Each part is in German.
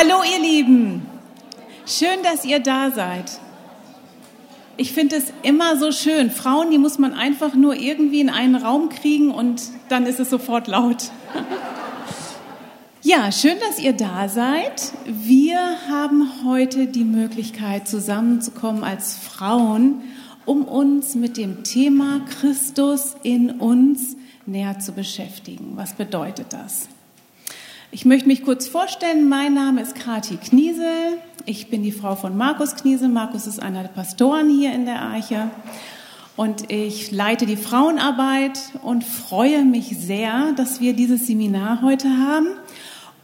Hallo ihr Lieben, schön, dass ihr da seid. Ich finde es immer so schön. Frauen, die muss man einfach nur irgendwie in einen Raum kriegen und dann ist es sofort laut. Ja, schön, dass ihr da seid. Wir haben heute die Möglichkeit, zusammenzukommen als Frauen, um uns mit dem Thema Christus in uns näher zu beschäftigen. Was bedeutet das? Ich möchte mich kurz vorstellen. Mein Name ist Kati Kniesel. Ich bin die Frau von Markus Kniesel. Markus ist einer der Pastoren hier in der Arche. Und ich leite die Frauenarbeit und freue mich sehr, dass wir dieses Seminar heute haben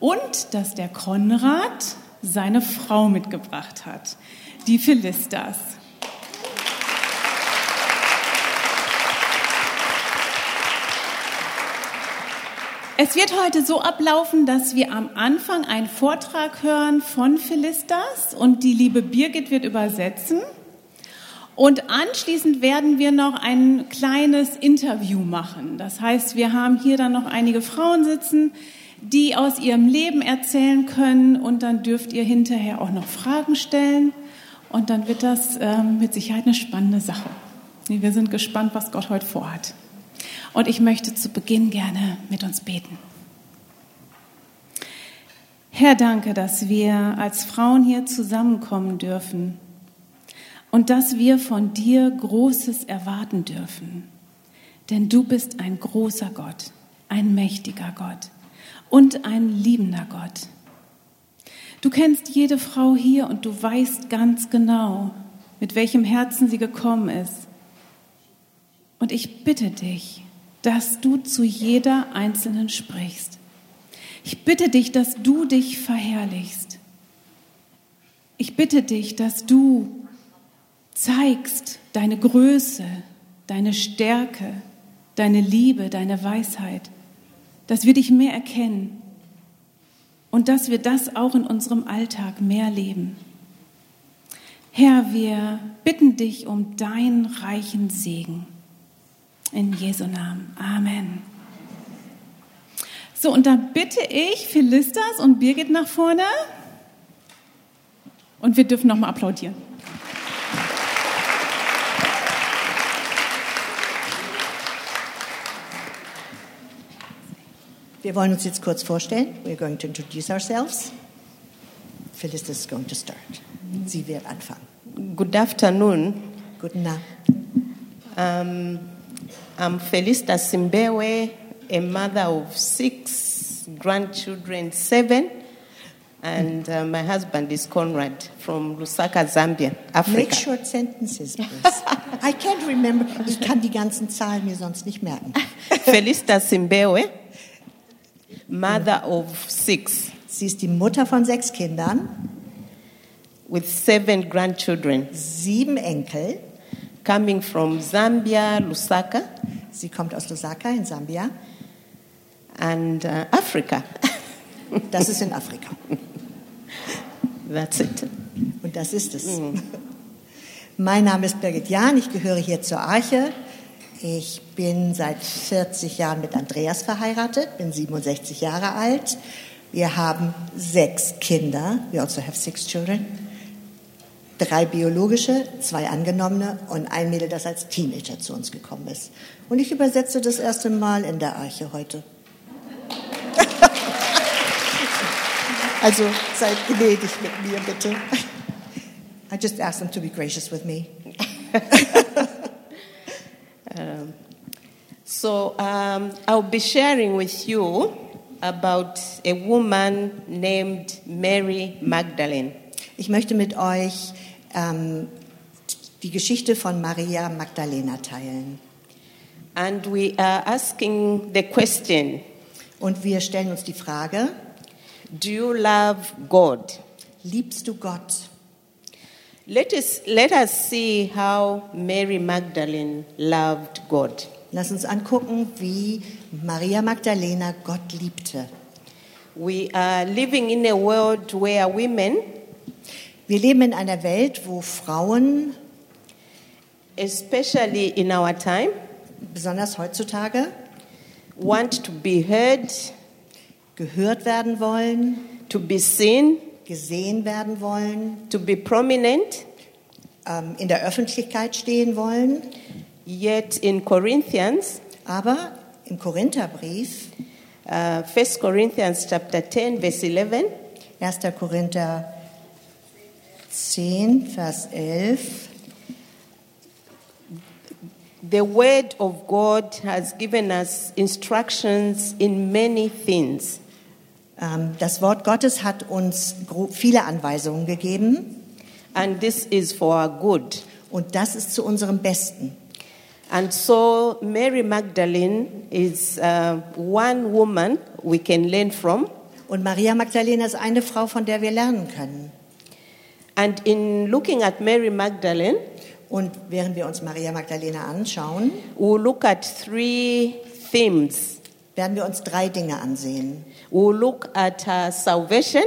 und dass der Konrad seine Frau mitgebracht hat, die Philistas. Es wird heute so ablaufen, dass wir am Anfang einen Vortrag hören von Philistas und die liebe Birgit wird übersetzen. Und anschließend werden wir noch ein kleines Interview machen. Das heißt, wir haben hier dann noch einige Frauen sitzen, die aus ihrem Leben erzählen können und dann dürft ihr hinterher auch noch Fragen stellen und dann wird das ähm, mit Sicherheit eine spannende Sache. Wir sind gespannt, was Gott heute vorhat. Und ich möchte zu Beginn gerne mit uns beten. Herr, danke, dass wir als Frauen hier zusammenkommen dürfen und dass wir von dir Großes erwarten dürfen. Denn du bist ein großer Gott, ein mächtiger Gott und ein liebender Gott. Du kennst jede Frau hier und du weißt ganz genau, mit welchem Herzen sie gekommen ist. Und ich bitte dich, dass du zu jeder Einzelnen sprichst. Ich bitte dich, dass du dich verherrlichst. Ich bitte dich, dass du zeigst deine Größe, deine Stärke, deine Liebe, deine Weisheit, dass wir dich mehr erkennen und dass wir das auch in unserem Alltag mehr leben. Herr, wir bitten dich um deinen reichen Segen. In Jesu Namen. Amen. So, und da bitte ich Philistas und Birgit nach vorne. Und wir dürfen nochmal applaudieren. Wir wollen uns jetzt kurz vorstellen. We're going to introduce ourselves. Philistas is going to start. Sie wird anfangen. Good afternoon. Guten Abend. Um, I'm Felista Simbewe, a mother of six grandchildren, seven, and uh, my husband is Conrad from Lusaka, Zambia, Africa. Make short sentences, please. I can't remember. Ich kann die ganzen Zahlen mir sonst nicht merken. Felista Simbewe, mother of six, Sie ist die Mutter von sechs Kindern, with seven grandchildren, sieben Enkel. Coming from Zambia, Lusaka, Sie kommt aus Lusaka in Sambia. and uh, Africa. Das ist in Afrika. That's it. Und das ist es. Mein Name ist Birgit Jahn, ich gehöre hier zur Arche. Ich bin seit 40 Jahren mit Andreas verheiratet, bin 67 Jahre alt. Wir haben sechs Kinder. We also have six children. Drei biologische, zwei angenommene und ein Mädel, das als Teenager zu uns gekommen ist. Und ich übersetze das erste Mal in der Arche heute. Also seid gnädig mit mir, bitte. I just asked them to be gracious with me. So um, I'll be sharing with you about a woman named Mary Magdalene. Ich möchte mit euch ähm, die Geschichte von Maria Magdalena teilen. And we are asking the question Und wir stellen uns die Frage, Do you love God? liebst du Gott? Let us, let us see how Mary Magdalene loved God. Lass uns angucken, wie Maria Magdalena Gott liebte. We are living in a world where women, Wir leben in einer Welt, wo Frauen, especially in our time, besonders heutzutage, want to be heard, gehört werden wollen, to be seen, gesehen werden wollen, to be prominent. ähm, in der Öffentlichkeit stehen wollen. Yet in Corinthians, Aber im Korintherbrief, uh, 1 Corinthians chapter 10, verse 11, 1. Korinther 10, Vers 11, the word of God has given us instructions in many things. ähm, das Wort Gottes hat uns viele Anweisungen gegeben And this is for our good. und das ist zu unserem Besten. And so Mary Magdalene is uh, one woman we can learn from. Und Maria Magdalena ist eine Frau, von der wir lernen können. And in looking at Mary Magdalene, Und während wir uns Maria Magdalena anschauen, we'll look at three themes. werden wir uns drei Dinge ansehen. We'll look at her salvation,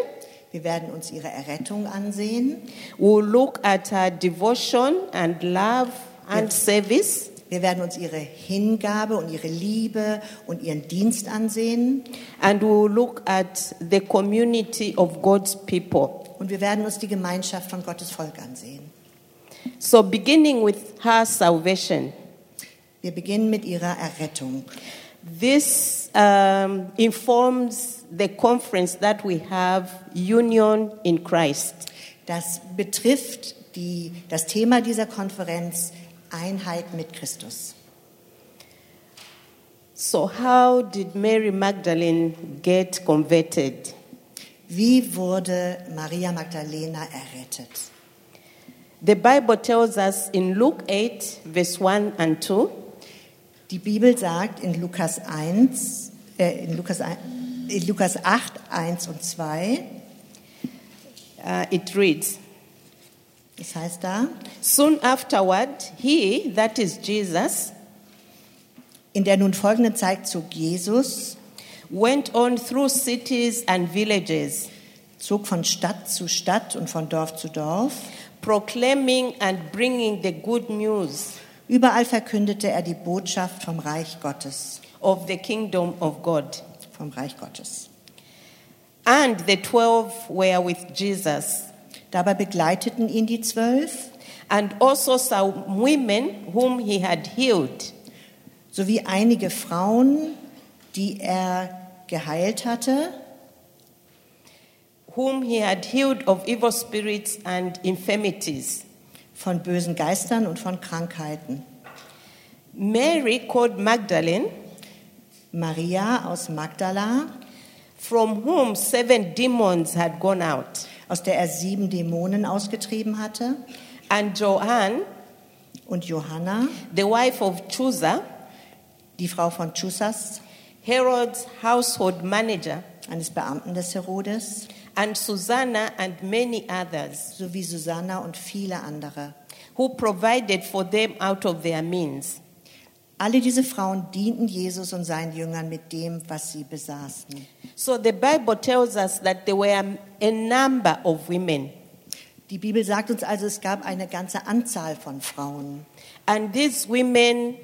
Wir werden uns ihre Errettung ansehen. we'll look at her devotion and love and service, Wir werden uns ihre Hingabe und ihre Liebe und ihren Dienst ansehen. and we'll look at the community of God's people. Und wir werden uns die Gemeinschaft von Gottes Volk ansehen. So, beginning with her salvation, Wir beginnen mit ihrer Errettung. this um, informs the conference that we have, Union in Christ. Das betrifft die, das Thema dieser Konferenz Einheit mit Christus. So, how did Mary Magdalene get converted? Wie wurde Maria Magdalena errettet? The Bible tells us in Luke 8, verse 1 and 2, Die Bibel sagt in Lukas 1, äh, in, Lukas, ein- in Lukas 8, 1 und 2, uh, it reads, das heißt da, Soon afterward, he, that is Jesus, in der nun folgenden Zeit zog Jesus, went on through cities and villages, zog von Stadt zu Stadt und von Dorf zu Dorf. proclaiming and bringing the good news Überall verkündete er die Botschaft vom Reich Gottes, of the kingdom of God. vom Reich Gottes. And the twelve were with Jesus, Dabei begleiteten ihn die Zwölf and also some women whom he had healed. sowie einige Frauen, die er geheilt hatte, whom he had healed of evil spirits and infirmities. von bösen Geistern und von Krankheiten. Mary called Magdalene, Maria aus Magdala, from whom seven demons had gone out, aus der er sieben Dämonen ausgetrieben hatte, and Joanne, und Johanna, the wife of Chusa, die Frau von Chusas, Herod's household manager, eines Beamten des Herodes, and Susanna and many others, sowie Susanna und viele andere. who provided for them out of their means. Alle diese Frauen dienten Jesus und seinen Jüngern mit dem, was sie besaßen. So the Bible tells us that there were a number of women, Die Bibel sagt uns also, es gab eine ganze Anzahl von Frauen. and these women,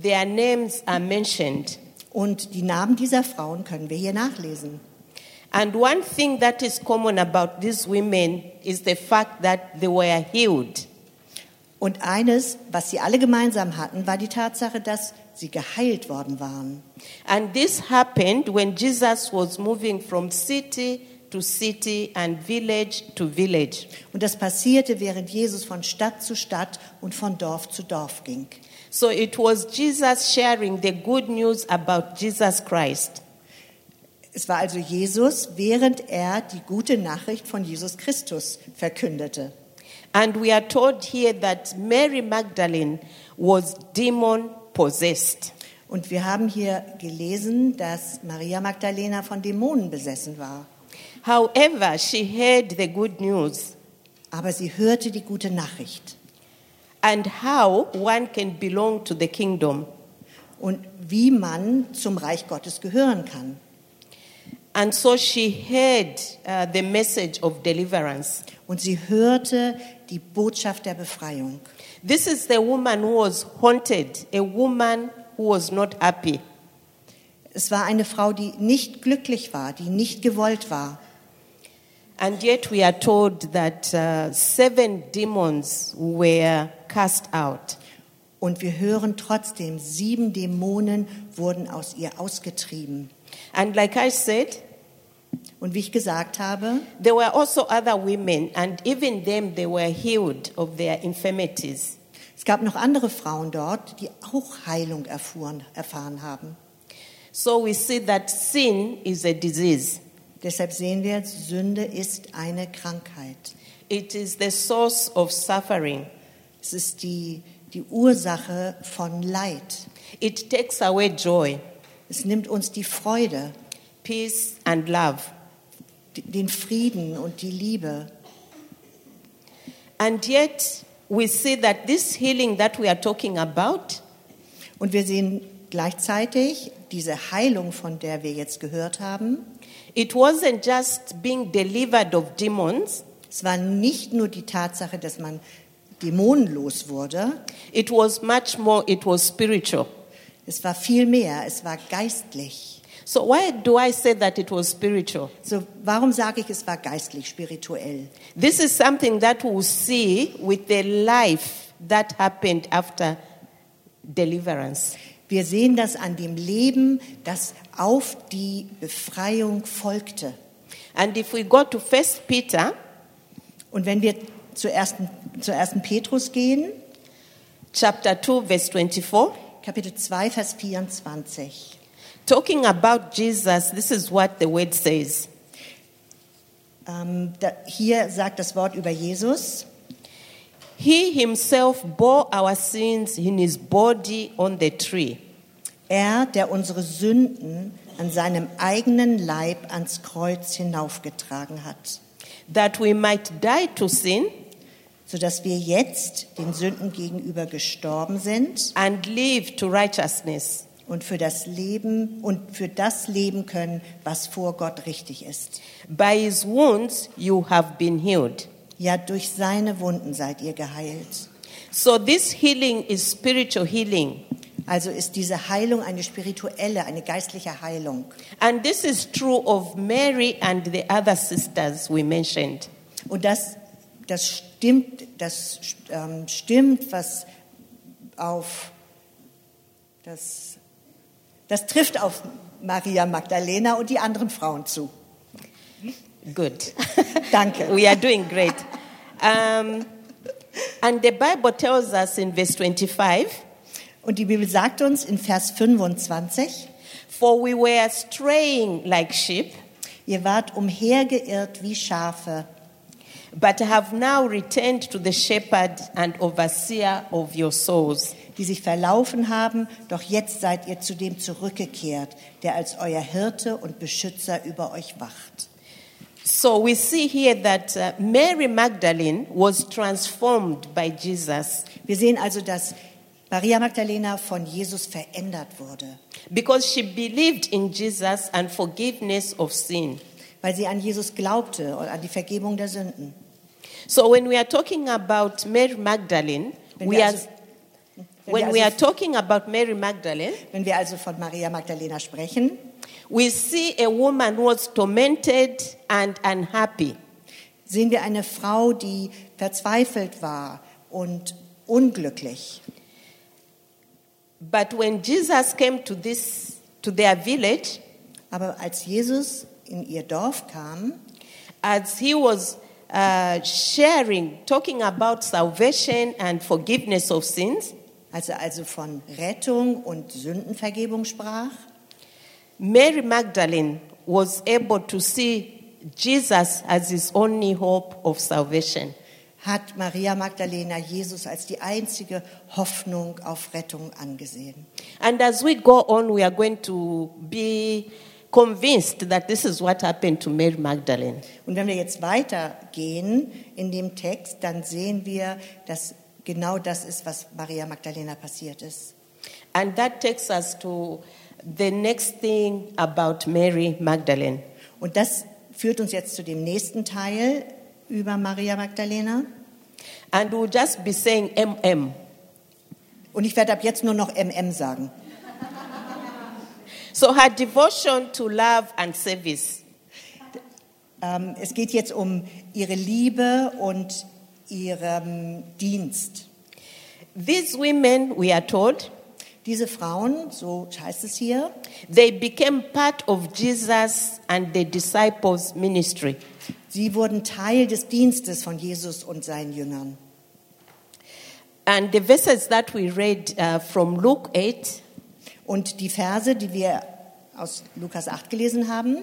their names are mentioned. Und die Namen dieser Frauen können wir hier nachlesen. And one thing that is common about these women is the fact that they were healed. Und eines, was sie alle gemeinsam hatten, war die Tatsache, dass sie geheilt worden waren. And this happened when Jesus was moving from city to city and village to village. Und das passierte, während Jesus von Stadt zu Stadt und von Dorf zu Dorf ging. So it was Jesus sharing the good news about Jesus Christ. Es war also Jesus, während er die gute Nachricht von Jesus Christus verkündete. And we are told here that Mary Magdalene was demon possessed. Und wir haben hier gelesen, dass Maria Magdalena von Dämonen besessen war. However, she heard the good news Aber sie hörte die gute Nachricht. And how one can belong to the kingdom. Und wie man zum Reich Gottes gehören kann. And so she heard uh, the message of deliverance. Und sie hörte die Botschaft der Befreiung. This is the woman who was haunted, a woman who was not happy. Es war eine Frau, die nicht glücklich war, die nicht gewollt war. And yet we are told that uh, seven demons were cast out. Und wir hören trotzdem, sieben Dämonen wurden aus ihr ausgetrieben. And like I said, Und wie ich gesagt habe, there were also other women, and even them, they were healed of their infirmities. es gab noch andere Frauen dort, die auch Heilung erfuhren, erfahren haben. So we see that sin is a disease. Deshalb sehen wir, Sünde ist eine Krankheit. It is the source of suffering. Es ist die, die Ursache von Leid. It takes away joy, Es nimmt uns die Freude, peace, and love. den Frieden und die Liebe. And yet, we see that this healing that we are talking about, Und wir sehen gleichzeitig diese Heilung, von der wir jetzt gehört haben. it wasn't just being delivered of demons, Es war nicht nur die Tatsache, dass man dämonenlos wurde. it was much more, it was spiritual. Es war viel mehr. Es war geistlich. So, why do I say that it was spiritual? So, warum sage ich, es war geistlich, spirituell? This is something that we'll see with the life that happened after deliverance. Wir sehen das an dem Leben, das auf die Befreiung folgte. And if we go to First Peter, Und wenn wir zur ersten, zur ersten Petrus gehen, chapter 2, verse 24, Kapitel 2, Vers 24. talking about Jesus, this is what the word says. Ähm, da, hier sagt das Wort über Jesus. He himself bore our sins in his body on the tree, Er, der unsere Sünden an seinem eigenen Leib ans Kreuz hinaufgetragen hat, that we might die to sin sodass wir jetzt den Sünden gegenüber gestorben sind and live to righteousness. und für das Leben und für das leben können, was vor Gott richtig ist. By his wounds you have been healed. Ja, durch seine Wunden seid ihr geheilt. So this healing is spiritual healing. Also ist diese Heilung eine spirituelle, eine geistliche Heilung. And this is true of Mary and the other sisters we mentioned. Und das, das stimmt, das ähm, stimmt, was auf das, das trifft auf Maria Magdalena und die anderen Frauen zu. Good. Danke. we are doing great. Um, and the Bible tells us in verse 25 Und die Bibel sagt uns in Vers 25, For we were straying like sheep, ihr wart umhergeirrt wie Schafe, but have now returned to the shepherd and overseer of your souls. die sich verlaufen haben, doch jetzt seid ihr zu dem zurückgekehrt, der als euer Hirte und Beschützer über euch wacht. So we see here that uh, Mary Magdalene was transformed by Jesus Wir sehen also, dass Maria Magdalena von Jesus verändert wurde, because she believed in Jesus and forgiveness of sin. Weil sie an Jesus glaubte und an die Vergebung der Sünden. So when we are talking about Mary Magdalene, Wenn we are, also, wenn when wir we are also, talking about Mary Magdalene, wenn wir also von Maria Magdalena sprechen, we see a woman who was tormented and unhappy. sehen wir eine Frau, die verzweifelt war und unglücklich. But when Jesus came to this to their village, Aber als Jesus in ihr Dorf kam, as he was uh, sharing, talking about salvation and forgiveness of sins, als er also von Rettung und Sündenvergebung sprach, Mary Magdalene was able to see Jesus as his only hope of salvation. hat Maria Magdalena Jesus als die einzige Hoffnung auf Rettung angesehen. And as we go on, we are going to be convinced that this is what happened to Mary Magdalene. Und wenn wir jetzt weitergehen in dem Text, dann sehen wir, dass genau das ist, was Maria Magdalena passiert ist. And that takes us to the next thing about Mary Magdalene. Und das führt uns jetzt zu dem nächsten Teil über Maria Magdalena. And we'll just be saying MM. Und ich werde ab jetzt nur noch MM sagen. So her devotion to love and service. Ähm, es geht jetzt um ihre Liebe und ihren Dienst. These women, we are told, Diese Frauen, so heißt es hier, they became part of Jesus and the disciples' ministry. sie wurden Teil des Dienstes von Jesus und seinen Jüngern. And the verses that we read uh, from Luke 8 Und die Verse, die wir aus Lukas 8 gelesen haben,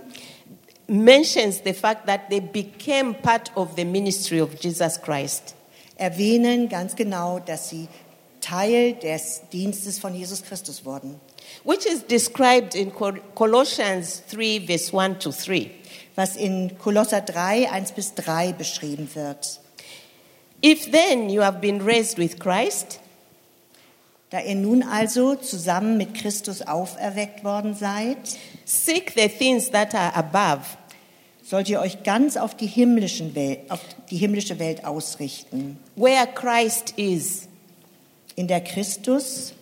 mentions the fact that they became part of the ministry of Jesus Christ. erwähnen ganz genau, dass sie Teil des Dienstes von Jesus Christus wurden. which is described in Col- Colossians 3, verse 1 to 3. was in Kolosser 3, 1 bis 3 beschrieben wird. If then you have been raised with Christ, Da ihr nun also zusammen mit Christus auferweckt worden seid, seek the things that are above, sollt ihr euch ganz auf die, himmlischen Welt, auf die himmlische Welt ausrichten, where Christ is, in der Christus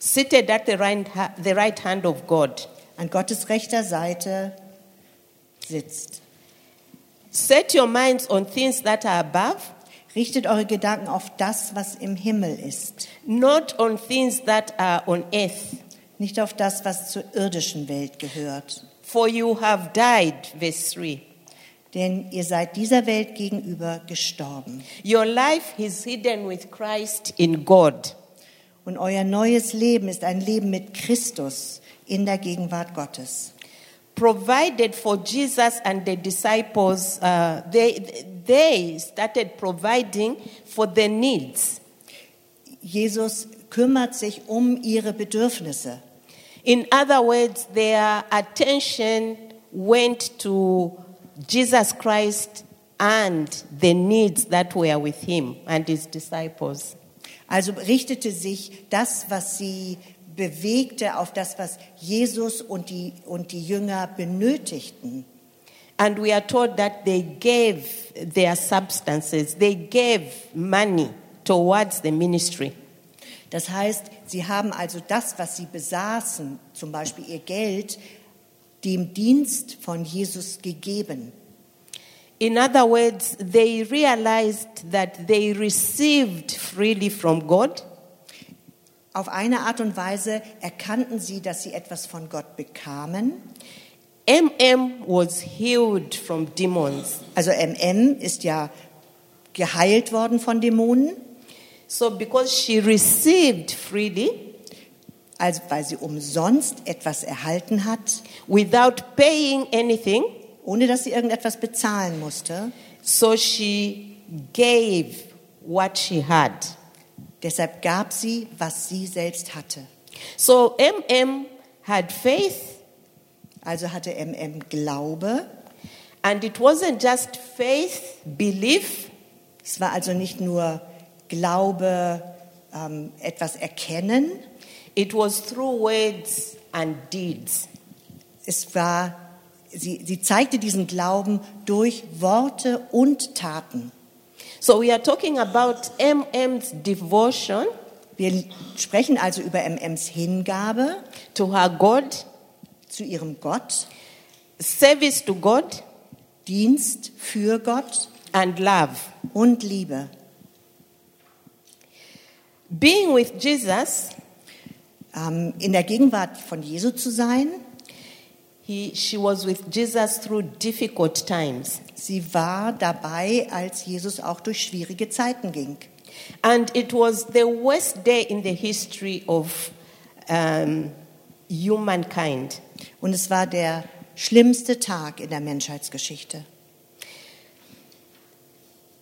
seated at the right, the right hand of God. an Gottes rechter Seite sitzt. Set your minds on things that are above, Richtet eure Gedanken auf das, was im Himmel ist, not on things that are on earth. nicht auf das, was zur irdischen Welt gehört. For you have died, verse 3. Denn ihr seid dieser Welt gegenüber gestorben. Your life is hidden with Christ in God. Und euer neues Leben ist ein Leben mit Christus in der Gegenwart Gottes. provided for Jesus and the disciples, uh, they, they started providing for the needs. Jesus kümmert sich um ihre Bedürfnisse. In other words, their attention went to Jesus Christ and the needs that were with him and his disciples. Also richtete sich das, was sie bewegte, auf das, was Jesus und die, und die Jünger benötigten. And we are told that they gave their substances, they gave money towards the ministry. Das heißt, sie haben also das, was sie besaßen, zum Beispiel ihr Geld, dem Dienst von Jesus gegeben. In other words, they realized that they received freely from God Auf eine Art und Weise erkannten sie, dass sie etwas von Gott bekamen. MM was healed from demons. Also MM ist ja geheilt worden von Dämonen, So, because she received freely also weil sie umsonst etwas erhalten hat, without paying anything, ohne dass sie irgendetwas bezahlen musste. so she gave what she had. Deshalb gab sie, was sie selbst hatte. So, MM had faith, Also hatte MM Glaube. and it wasn't just faith, belief, Es war also nicht nur Glaube, ähm, etwas erkennen. it was through words and deeds. Es war, sie, sie zeigte diesen Glauben durch Worte und Taten. So, we are talking about MM's devotion Wir sprechen also über MMs Hingabe to her God, zu ihrem Gott, service to God, Dienst für Gott and love. und Liebe. Being with Jesus, Ähm, in der Gegenwart von Jesu zu sein, he, she was with Jesus through difficult times. sie war dabei, als Jesus auch durch schwierige Zeiten ging. And it was the worst day in the history of um, humankind. Und es war der schlimmste Tag in der Menschheitsgeschichte.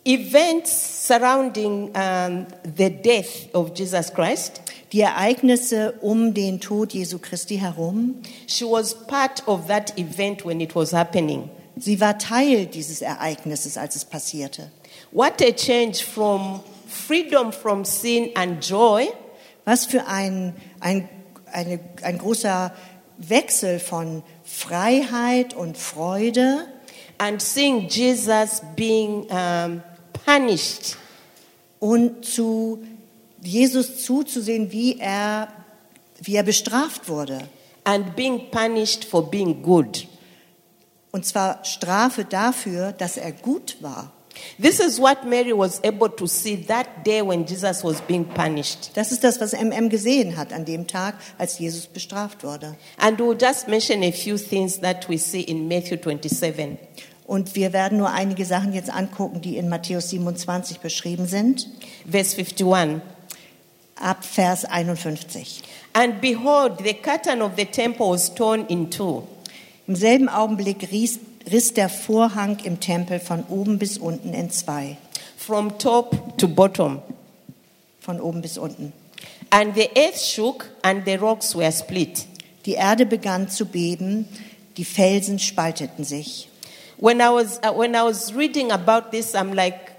Events surrounding um, the death of Jesus Christ, Die Ereignisse um den Tod Jesu Christi herum, she was part of that event when it was happening. sie war Teil dieses Ereignisses, als es passierte. What a change from freedom from sin and joy Was für ein, ein, eine, ein großer Wechsel von Freiheit und Freude and seeing Jesus being um, punished und zu Jesus zuzusehen, wie er, wie er bestraft wurde and being punished for being good. Und zwar Strafe dafür, dass er gut war. This is what Mary was able to see that day when Jesus was being punished. Das ist das, was MM gesehen hat an dem Tag, als Jesus bestraft wurde. And we'll just mention a few things that we see in Matthew 27. Und wir werden nur einige Sachen jetzt angucken, die in Matthäus 27 beschrieben sind, Verse 51. ab Vers 51. And behold, the curtain of the temple was torn in two, Im selben Augenblick riss, riss der Vorhang im Tempel von oben bis unten in zwei. from top to bottom. Von oben bis unten. And the earth shook, and the rocks were split. Die Erde begann zu beben, die Felsen spalteten sich. When I was uh, when I was reading about this, I'm like,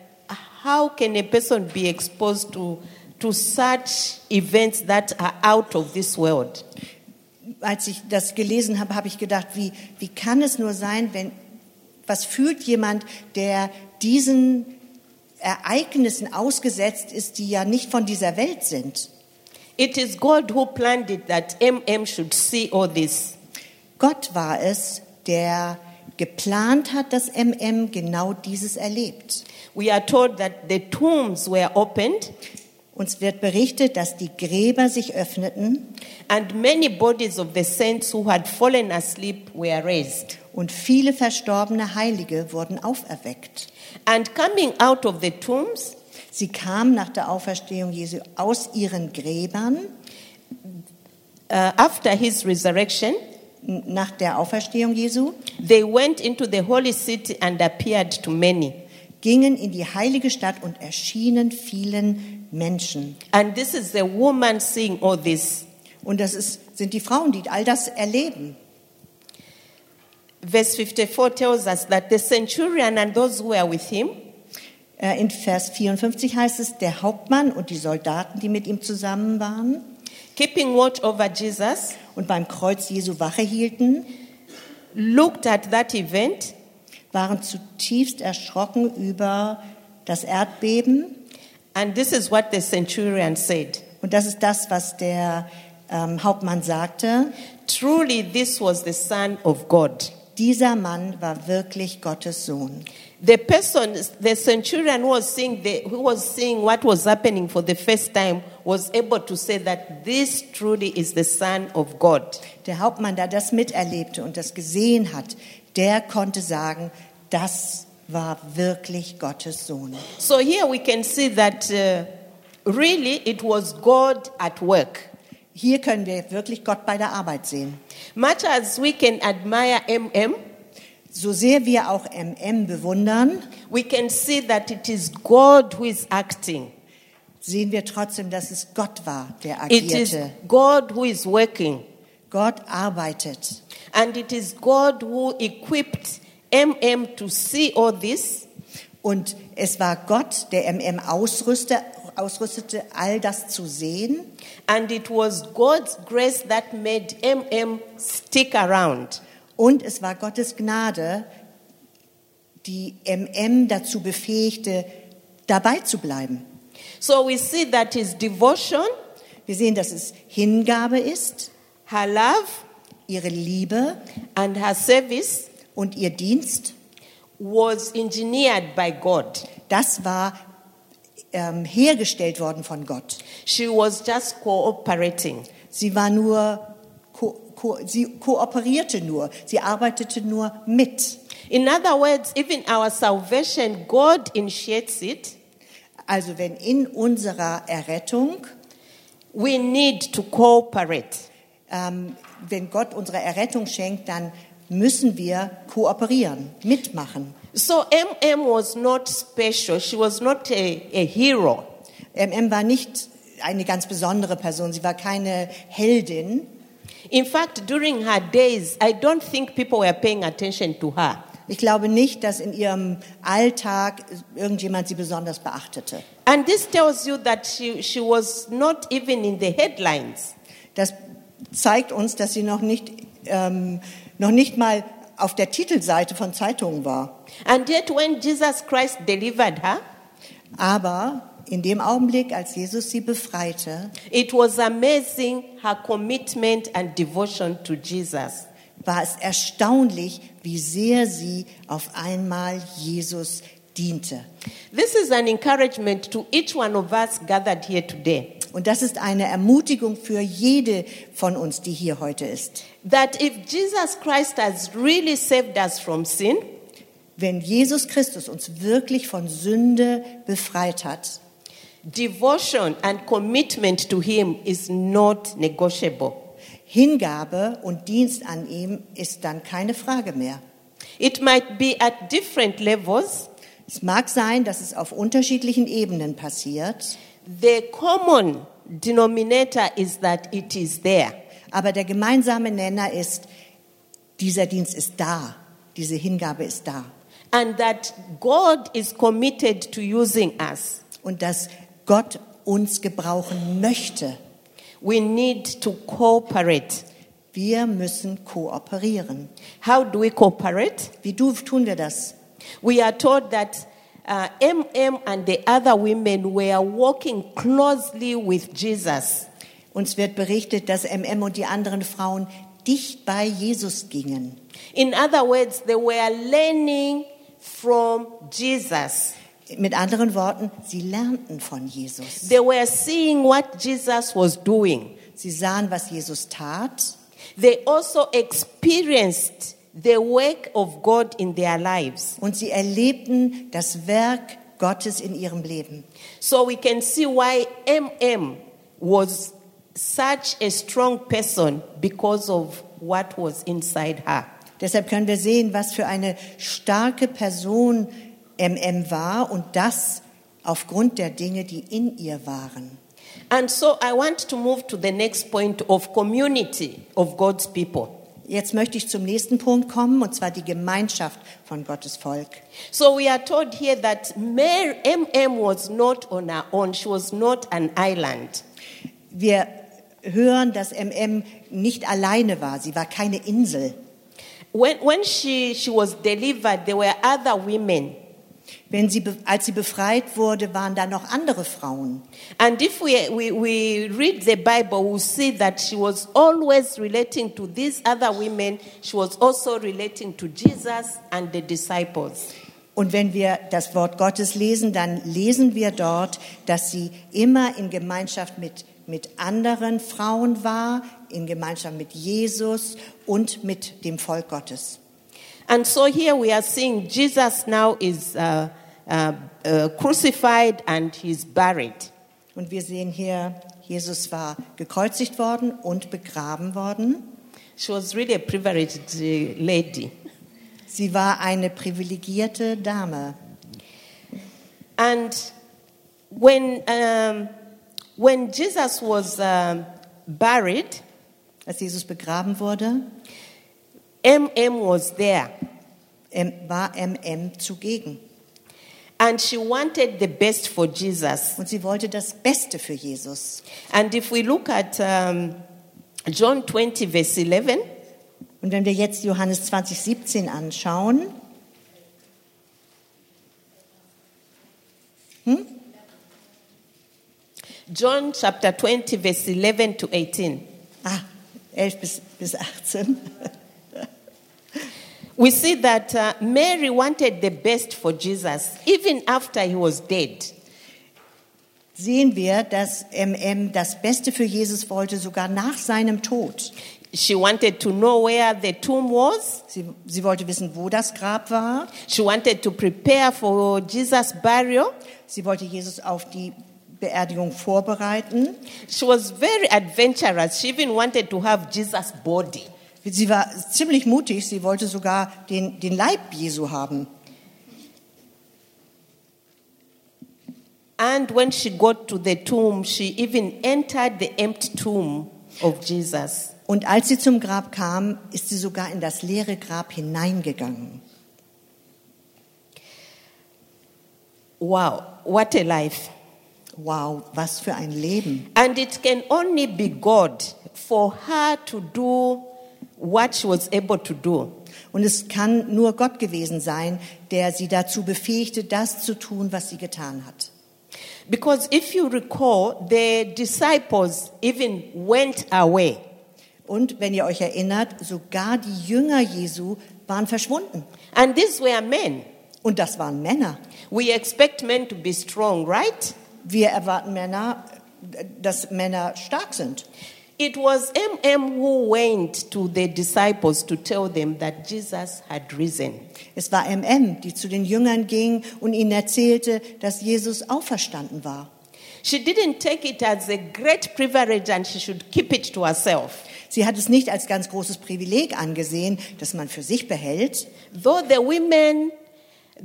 how can a person be exposed to to such events that are out of this world? Als ich das gelesen habe, habe ich gedacht, wie, wie kann es nur sein, wenn, was fühlt jemand, der diesen Ereignissen ausgesetzt ist, die ja nicht von dieser Welt sind? It is God who planned it that MM should see all this. Gott war es, der geplant hat, dass MM genau dieses erlebt. We are told that the tombs were opened Uns wird berichtet, dass die Gräber sich öffneten and many bodies of the saints who had fallen asleep were raised. und viele verstorbene Heilige wurden auferweckt. And coming out of the tombs, Sie kamen nach der Auferstehung Jesu aus ihren Gräbern uh, after his resurrection, nach der Auferstehung Jesu, they went into the holy city and appeared to many. gingen in die heilige Stadt und erschienen vielen Menschen. And this is the woman seeing all this. Und das ist, sind die Frauen, die all das erleben. Verse 54 tells us that the centurion and those who were with him Äh, In Vers 54 heißt es, der Hauptmann und die Soldaten, die mit ihm zusammen waren keeping watch over Jesus, und beim Kreuz Jesu Wache hielten, looked at that event waren zutiefst erschrocken über das Erdbeben. And this is what the centurion said. Und das ist das, was der ähm, Hauptmann sagte. Truly, this was the Son of God. Dieser Mann war wirklich Gottes Sohn. The person, the centurion who was seeing, the, who was seeing what was happening for the first time was able to say that this truly is the Son of God. Der Hauptmann, der das miterlebte und das gesehen hat, der konnte sagen, das war wirklich Gottes Sohn. So here we can see that uh, really it was God at work. Hier können wir wirklich Gott bei der Arbeit sehen. Much as we can admire MM, So sehr wir auch MM bewundern, we can see that it is God who is acting. sehen wir trotzdem, dass es Gott war, der It is agierte. God who is working. Gott arbeitet. And it is God who equipped MM to see all this. Und es war Gott, der MM ausrüste, ausrüstete, all das zu sehen. And it was God's grace that made MM stick around. Und es war Gottes Gnade, die MM dazu befähigte, dabei zu bleiben. So we see that his devotion, Wir sehen, dass es Hingabe ist, her love, ihre Liebe and her service und ihr Dienst. was engineered by God. Das war ähm, hergestellt worden von Gott. She was just cooperating. Sie war nur, ko ko sie kooperierte nur, sie arbeitete nur mit. In other words, even our salvation, God initiates it. Also wenn in unserer Errettung, We need to cooperate. ähm, wenn Gott unsere Errettung schenkt, dann müssen wir kooperieren, mitmachen. So MM was not special. She was not a, a hero. MM war nicht eine ganz besondere Person, sie war keine Heldin. In fact, during her days, I don't think people were paying attention to her. Ich glaube nicht, dass in ihrem Alltag irgendjemand sie besonders beachtete. And this tells you that she, she was not even in the headlines. Das zeigt uns, dass sie noch nicht, ähm, noch nicht mal auf der Titelseite von Zeitungen war. And yet, when Jesus Christ delivered her, Aber in dem Augenblick, als Jesus sie befreite, it was amazing her commitment and devotion to Jesus. war es erstaunlich, wie sehr sie auf einmal Jesus diente. This is an encouragement to each one of us gathered here today. Und das ist eine Ermutigung für jede von uns, die hier heute ist. That if Jesus Christ has really saved us from sin, Wenn Jesus Christus uns wirklich von Sünde befreit hat, devotion and commitment to Him is not negotiable. Hingabe und Dienst an ihm ist dann keine Frage mehr. It might be at different levels. Es mag sein, dass es auf unterschiedlichen Ebenen passiert, The common denominator is that it is there. aber der gemeinsame Nenner ist, dieser Dienst ist da, diese Hingabe ist da. And that God is committed to using us. Und dass Gott uns gebrauchen möchte. We need to cooperate. Wir müssen kooperieren. How do we cooperate? Wie tun wir das? We are told that uh, MM and the other women were walking closely with Jesus. Uns wird berichtet, dass MM und die anderen Frauen dicht bei Jesus gingen. In other words, they were learning from Jesus. Mit anderen Worten, sie lernten von Jesus. They were seeing what Jesus was doing. Sie sahen, was Jesus tat. They also experienced the work of God in their lives. Und sie erlebten das Werk Gottes in ihrem Leben. So we can see why MM was such a strong person because of what was inside her. Deshalb können wir sehen, was für eine starke Person MM war und das aufgrund der Dinge, die in ihr waren. And so I want to move to the next point of community of God's people. Jetzt möchte ich zum nächsten Punkt kommen, und zwar die Gemeinschaft von Gottes Volk. So we are told here that Mary, MM was not on her own. She was not an island. Wir hören, dass MM nicht alleine war. Sie war keine Insel. When, when she, she was delivered, there were other women. Wenn sie, als sie befreit wurde, waren da noch andere Frauen. And if we, we, we read the Bible, we'll see that she was always relating to these other women. She was also relating to Jesus and the disciples. Und wenn wir das Wort Gottes lesen, dann lesen wir dort, dass sie immer in Gemeinschaft mit, mit anderen Frauen war, in Gemeinschaft mit Jesus und mit dem Volk Gottes. And so here we are seeing Jesus now is uh, uh, uh, crucified and he's buried. Und wir sehen hier, Jesus war gekreuzigt worden und begraben worden. She was really a privileged uh, lady. Sie war eine privilegierte Dame. And when, um, when Jesus was buried, Als Jesus begraben wurde, MM was there. war MM zugegen. And she wanted the best for Jesus. Und sie wollte das Beste für Jesus. And if we look at um, John 20, verse 11, Und wenn wir jetzt Johannes 20, 17 anschauen, John chapter 20, verse 11 to 18, ah, 11 bis, bis 18, we see that uh, Mary wanted the best for Jesus, even after he was dead. sehen wir, dass MM das Beste für Jesus wollte, sogar nach seinem Tod. She wanted to know where the tomb was. Sie, sie wollte wissen, wo das Grab war. She wanted to prepare for Jesus' burial. Sie wollte Jesus auf die Beerdigung vorbereiten. She was very adventurous. She even wanted to have Jesus' body. Sie war ziemlich mutig. Sie wollte sogar den, den Leib Jesu haben. And when she got to the tomb, she even entered the empty tomb of Jesus. Und als sie zum Grab kam, ist sie sogar in das leere Grab hineingegangen. Wow, what a life. Wow, was für ein Leben. And it can only be God for her to do what she was able to do. Und es kann nur Gott gewesen sein, der sie dazu befähigte, das zu tun, was sie getan hat. Because if you recall, the disciples even went away. Und wenn ihr euch erinnert, sogar die Jünger Jesu waren verschwunden. And these were men. Und das waren Männer. We expect men to be strong, right? Wir erwarten Männer, dass Männer stark sind. It was MM who went to the disciples to tell them that Jesus had risen. Es war MM, die zu den Jüngern ging und ihnen erzählte, dass Jesus auferstanden war. She didn't take it as a great privilege and she should keep it to herself. Sie hat es nicht als ganz großes Privileg angesehen, das man für sich behält. Though the women,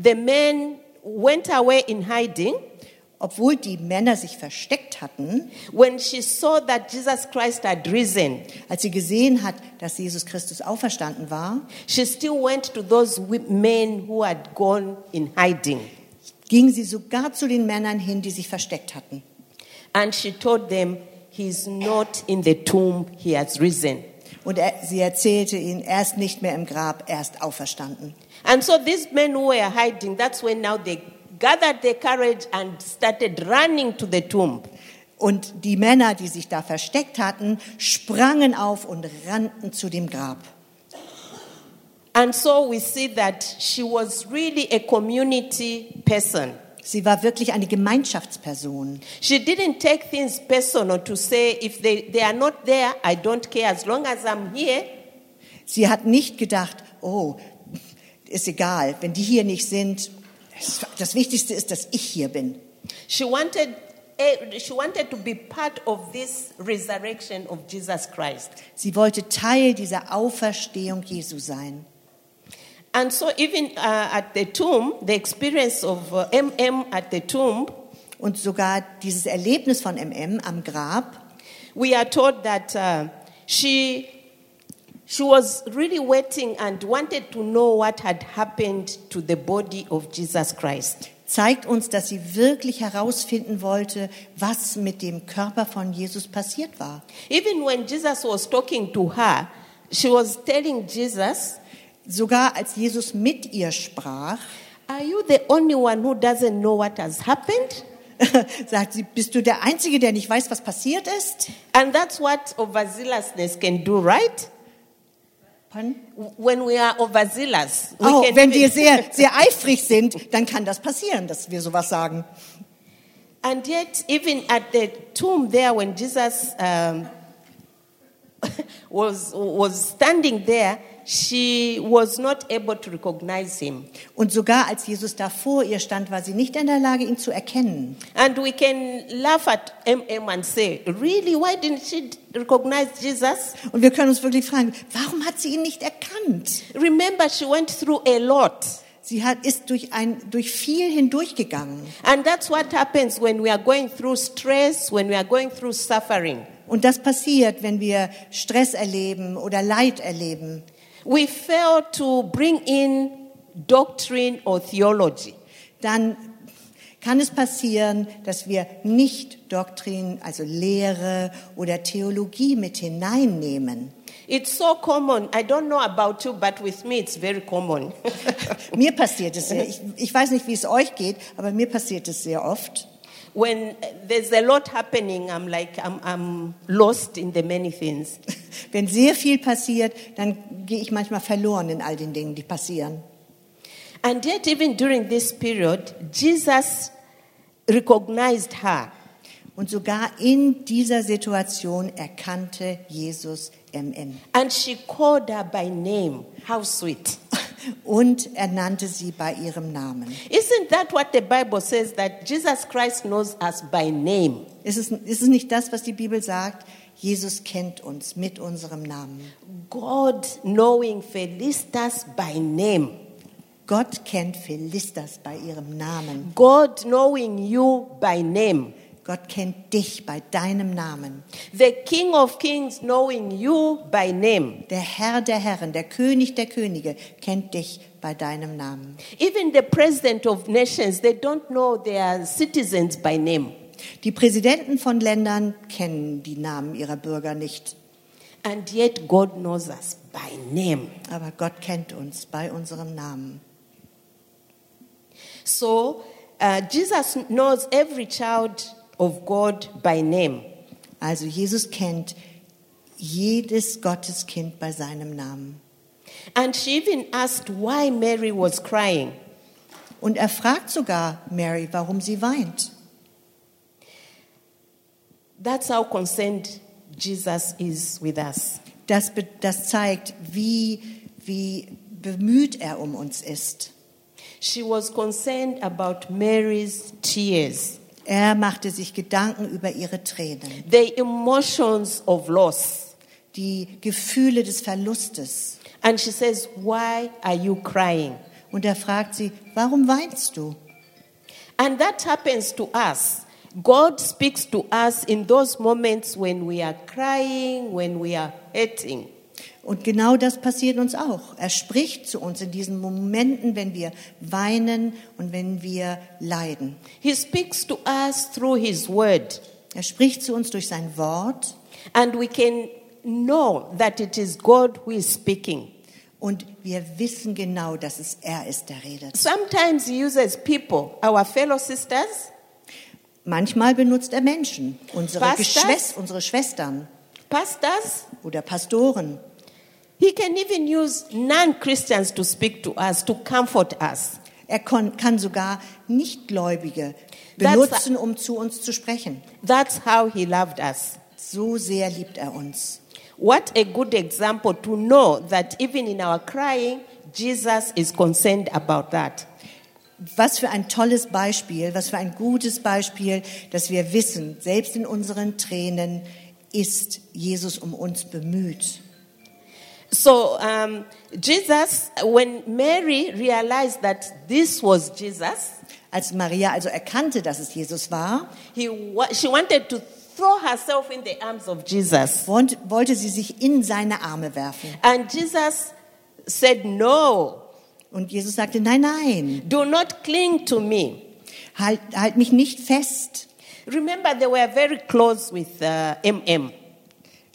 the men went away in hiding, Obwohl die Männer sich versteckt hatten, when she saw that Jesus Christ had risen, als sie gesehen hat, dass Jesus Christus auferstanden war, she still went to those men who had gone in hiding. ging sie sogar zu den Männern hin, die sich versteckt hatten. And she told them, He's not in the tomb, he has risen. Und er, sie erzählte ihnen, er ist nicht mehr im Grab, er ist auferstanden. And so these men who were hiding, that's when now they gathered their courage and started running to the tomb. Und die Männer, die sich da versteckt hatten, sprangen auf und rannten zu dem Grab. And so we see that she was really a community person. Sie war wirklich eine Gemeinschaftsperson. She didn't take things personal to say, if they, they are not there, I don't care. As long as I'm here, Sie hat nicht gedacht, oh, ist egal, wenn die hier nicht sind. Das Wichtigste ist, dass ich hier bin. she wanted, eh, she wanted to be part of this resurrection of Jesus Christ. Sie wollte Teil dieser Auferstehung Jesu sein. And so, even uh, at the tomb, the experience of uh, MM at the tomb, Und sogar dieses Erlebnis von MM am Grab, we are told that uh, she, she was really waiting and wanted to know what had happened to the body of Jesus Christ. zeigt uns, dass sie wirklich herausfinden wollte, was mit dem Körper von Jesus passiert war. Even when Jesus was talking to her, she was telling Jesus, Sogar als Jesus mit ihr sprach, Are you the only one who doesn't know what has happened? sagt sie, bist du der Einzige, der nicht weiß, was passiert ist? And that's what overzealousness can do, right? Pardon? When we are overzealous, we Oh, wenn wir sehr, sehr eifrig sind, dann kann das passieren, dass wir sowas sagen. And yet, even at the tomb there, when Jesus um, was, was standing there, she was not able to recognize him. Und sogar als Jesus da vor ihr stand, war sie nicht in der Lage, ihn zu erkennen. And we can laugh at MM and say, Really? Why didn't she recognize Jesus? Und wir können uns wirklich fragen, warum hat sie ihn nicht erkannt? Remember, she went through a lot. Sie hat, ist durch, ein, durch viel hindurchgegangen. And that's what happens when we are going through stress, when we are going through suffering. Und das passiert, wenn wir Stress erleben oder Leid erleben. We fail to bring in doctrine or theology. Dann kann es passieren, dass wir nicht Doktrin, also Lehre oder Theologie mit hineinnehmen. It's so common. I don't know about you, but with me it's very common. Mir passiert es sehr. Ich, ich weiß nicht, wie es euch geht, aber mir passiert es sehr oft. When there's a lot happening, I'm like, I'm, I'm lost in the many things. Wenn sehr viel passiert, dann gehe ich manchmal verloren in all den Dingen, die passieren. And yet, even during this period, Jesus recognized her. Und sogar in dieser Situation erkannte Jesus MM. And she called her by name. How sweet. Und er nannte sie bei ihrem Namen. Isn't that what the Bible says? That Jesus Christ knows us by name. Ist es, ist es nicht das, was die Bibel sagt? Jesus kennt uns mit unserem Namen. God knowing Felicitas by name. Gott kennt Philistas bei ihrem Namen. God knowing you by name. Gott kennt dich bei deinem Namen. The King of Kings knowing you by name. Der Herr der Herren, der König der Könige kennt dich bei deinem Namen. Even the President of nations, they don't know their citizens by name. Die Präsidenten von Ländern kennen die Namen ihrer Bürger nicht. And yet God knows us by name. Aber Gott kennt uns bei unserem Namen. So uh, Jesus knows every child of God by name. Also Jesus kennt jedes Gotteskind bei seinem Namen. And she even asked why Mary was crying. Und er fragt sogar Mary, warum sie weint. That's how concerned Jesus is with us. Das, das zeigt, wie, wie bemüht er um uns ist. She was concerned about Mary's tears, Er machte sich Gedanken über ihre Tränen, the emotions of loss. die Gefühle des Verlustes. And she says, Why are you crying? Und er fragt sie, warum weinst du? And that happens to us. God speaks to us in those moments when we are crying, when we are hurting. Und genau das passiert uns auch. Er spricht zu uns in diesen Momenten, wenn wir weinen und wenn wir leiden. He speaks to us through His Word. Er spricht zu uns durch sein Wort And we can know that it is God who is speaking. und wir wissen genau, dass es er ist, der redet. Sometimes He uses people, our fellow sisters, Manchmal benutzt er Menschen, unsere, Pastors? Unsere Schwestern pastors. oder Pastoren. He can even use non Christians to speak to us, to comfort us. Er kann sogar Nichtgläubige benutzen, um zu uns zu sprechen. That's how He loved us. So sehr liebt er uns. What a good example to know that even in our crying, Jesus is concerned about that. Was für ein tolles Beispiel, was für ein gutes Beispiel, dass wir wissen, selbst in unseren Tränen ist Jesus um uns bemüht. So, um, Jesus, when Mary realized that this was Jesus, Als Maria also erkannte, dass es Jesus war, he, she wanted to throw herself in the arms of Jesus. wollte wollte sie sich in seine Arme werfen. And Jesus said, No, Und Jesus sagte, nein, nein, do not cling to me. halt, halt mich nicht fest. Remember, they were very close with uh, MM.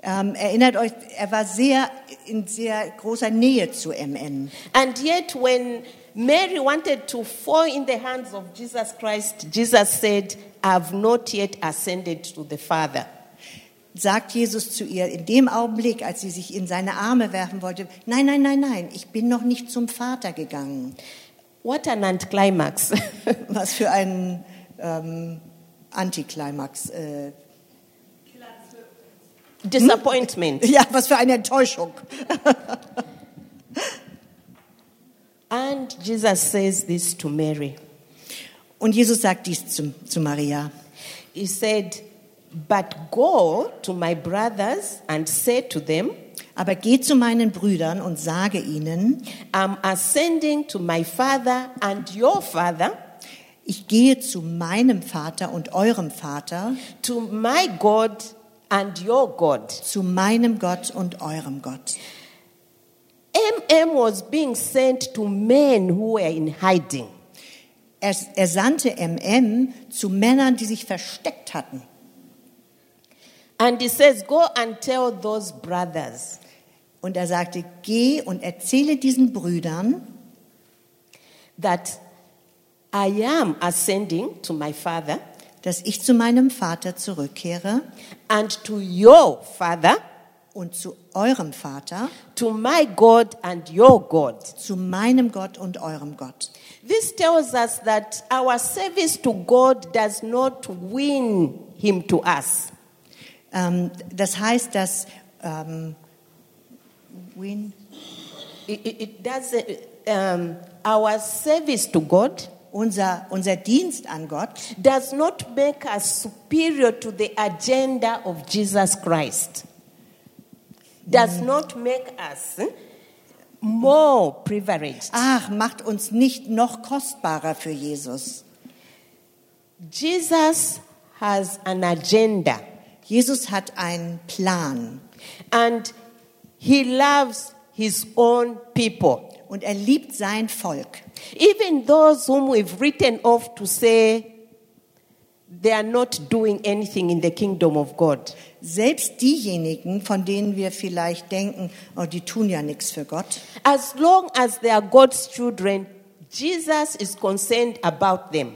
Ähm, erinnert euch, er war sehr in sehr großer Nähe zu MN. And yet, when Mary wanted to fall in the hands of Jesus Christ, Jesus said, I've not yet ascended to the Father. Sagt Jesus zu ihr in dem Augenblick, als sie sich in seine Arme werfen wollte, nein, nein, nein, nein, ich bin noch nicht zum Vater gegangen. What an anticlimax. Was für ein ähm, Antiklimax. Äh, Disappointment. ja, was für eine Enttäuschung. And Jesus says this to Mary. Und Jesus sagt dies zu, zu Maria. He said, But go to my brothers and say to them, Aber geh zu meinen Brüdern und sage ihnen, I'm ascending to my Father and your Father, ich gehe zu meinem Vater und eurem Vater, to my God and your God. zu meinem Gott und eurem Gott. MM was being sent to men who were in hiding. Er, er sandte MM zu Männern, die sich versteckt hatten. And he says, Go and tell those brothers Und er sagte, geh und erzähle diesen Brüdern, that I am ascending to my Father dass ich zu meinem Vater zurückkehre and to your Father, und zu eurem Vater, to my God and your God. zu meinem Gott und eurem Gott. This tells us that our service to God does not win him to us. Ähm, das heißt, dass ähm, win, It, it, it um, our service to God unser, unser Dienst an Gott does not make us superior to the agenda of Jesus Christ. Does not make us more privileged. ach, macht uns nicht noch kostbarer für Jesus. Jesus has an agenda Jesus hat einen Plan and he loves his own people. Und er liebt sein Volk. Even those whom we've written off to say they are not doing anything in the kingdom of God. Selbst diejenigen, von denen wir vielleicht denken, oh, die tun ja nichts für Gott. As long as they are God's children, Jesus is concerned about them.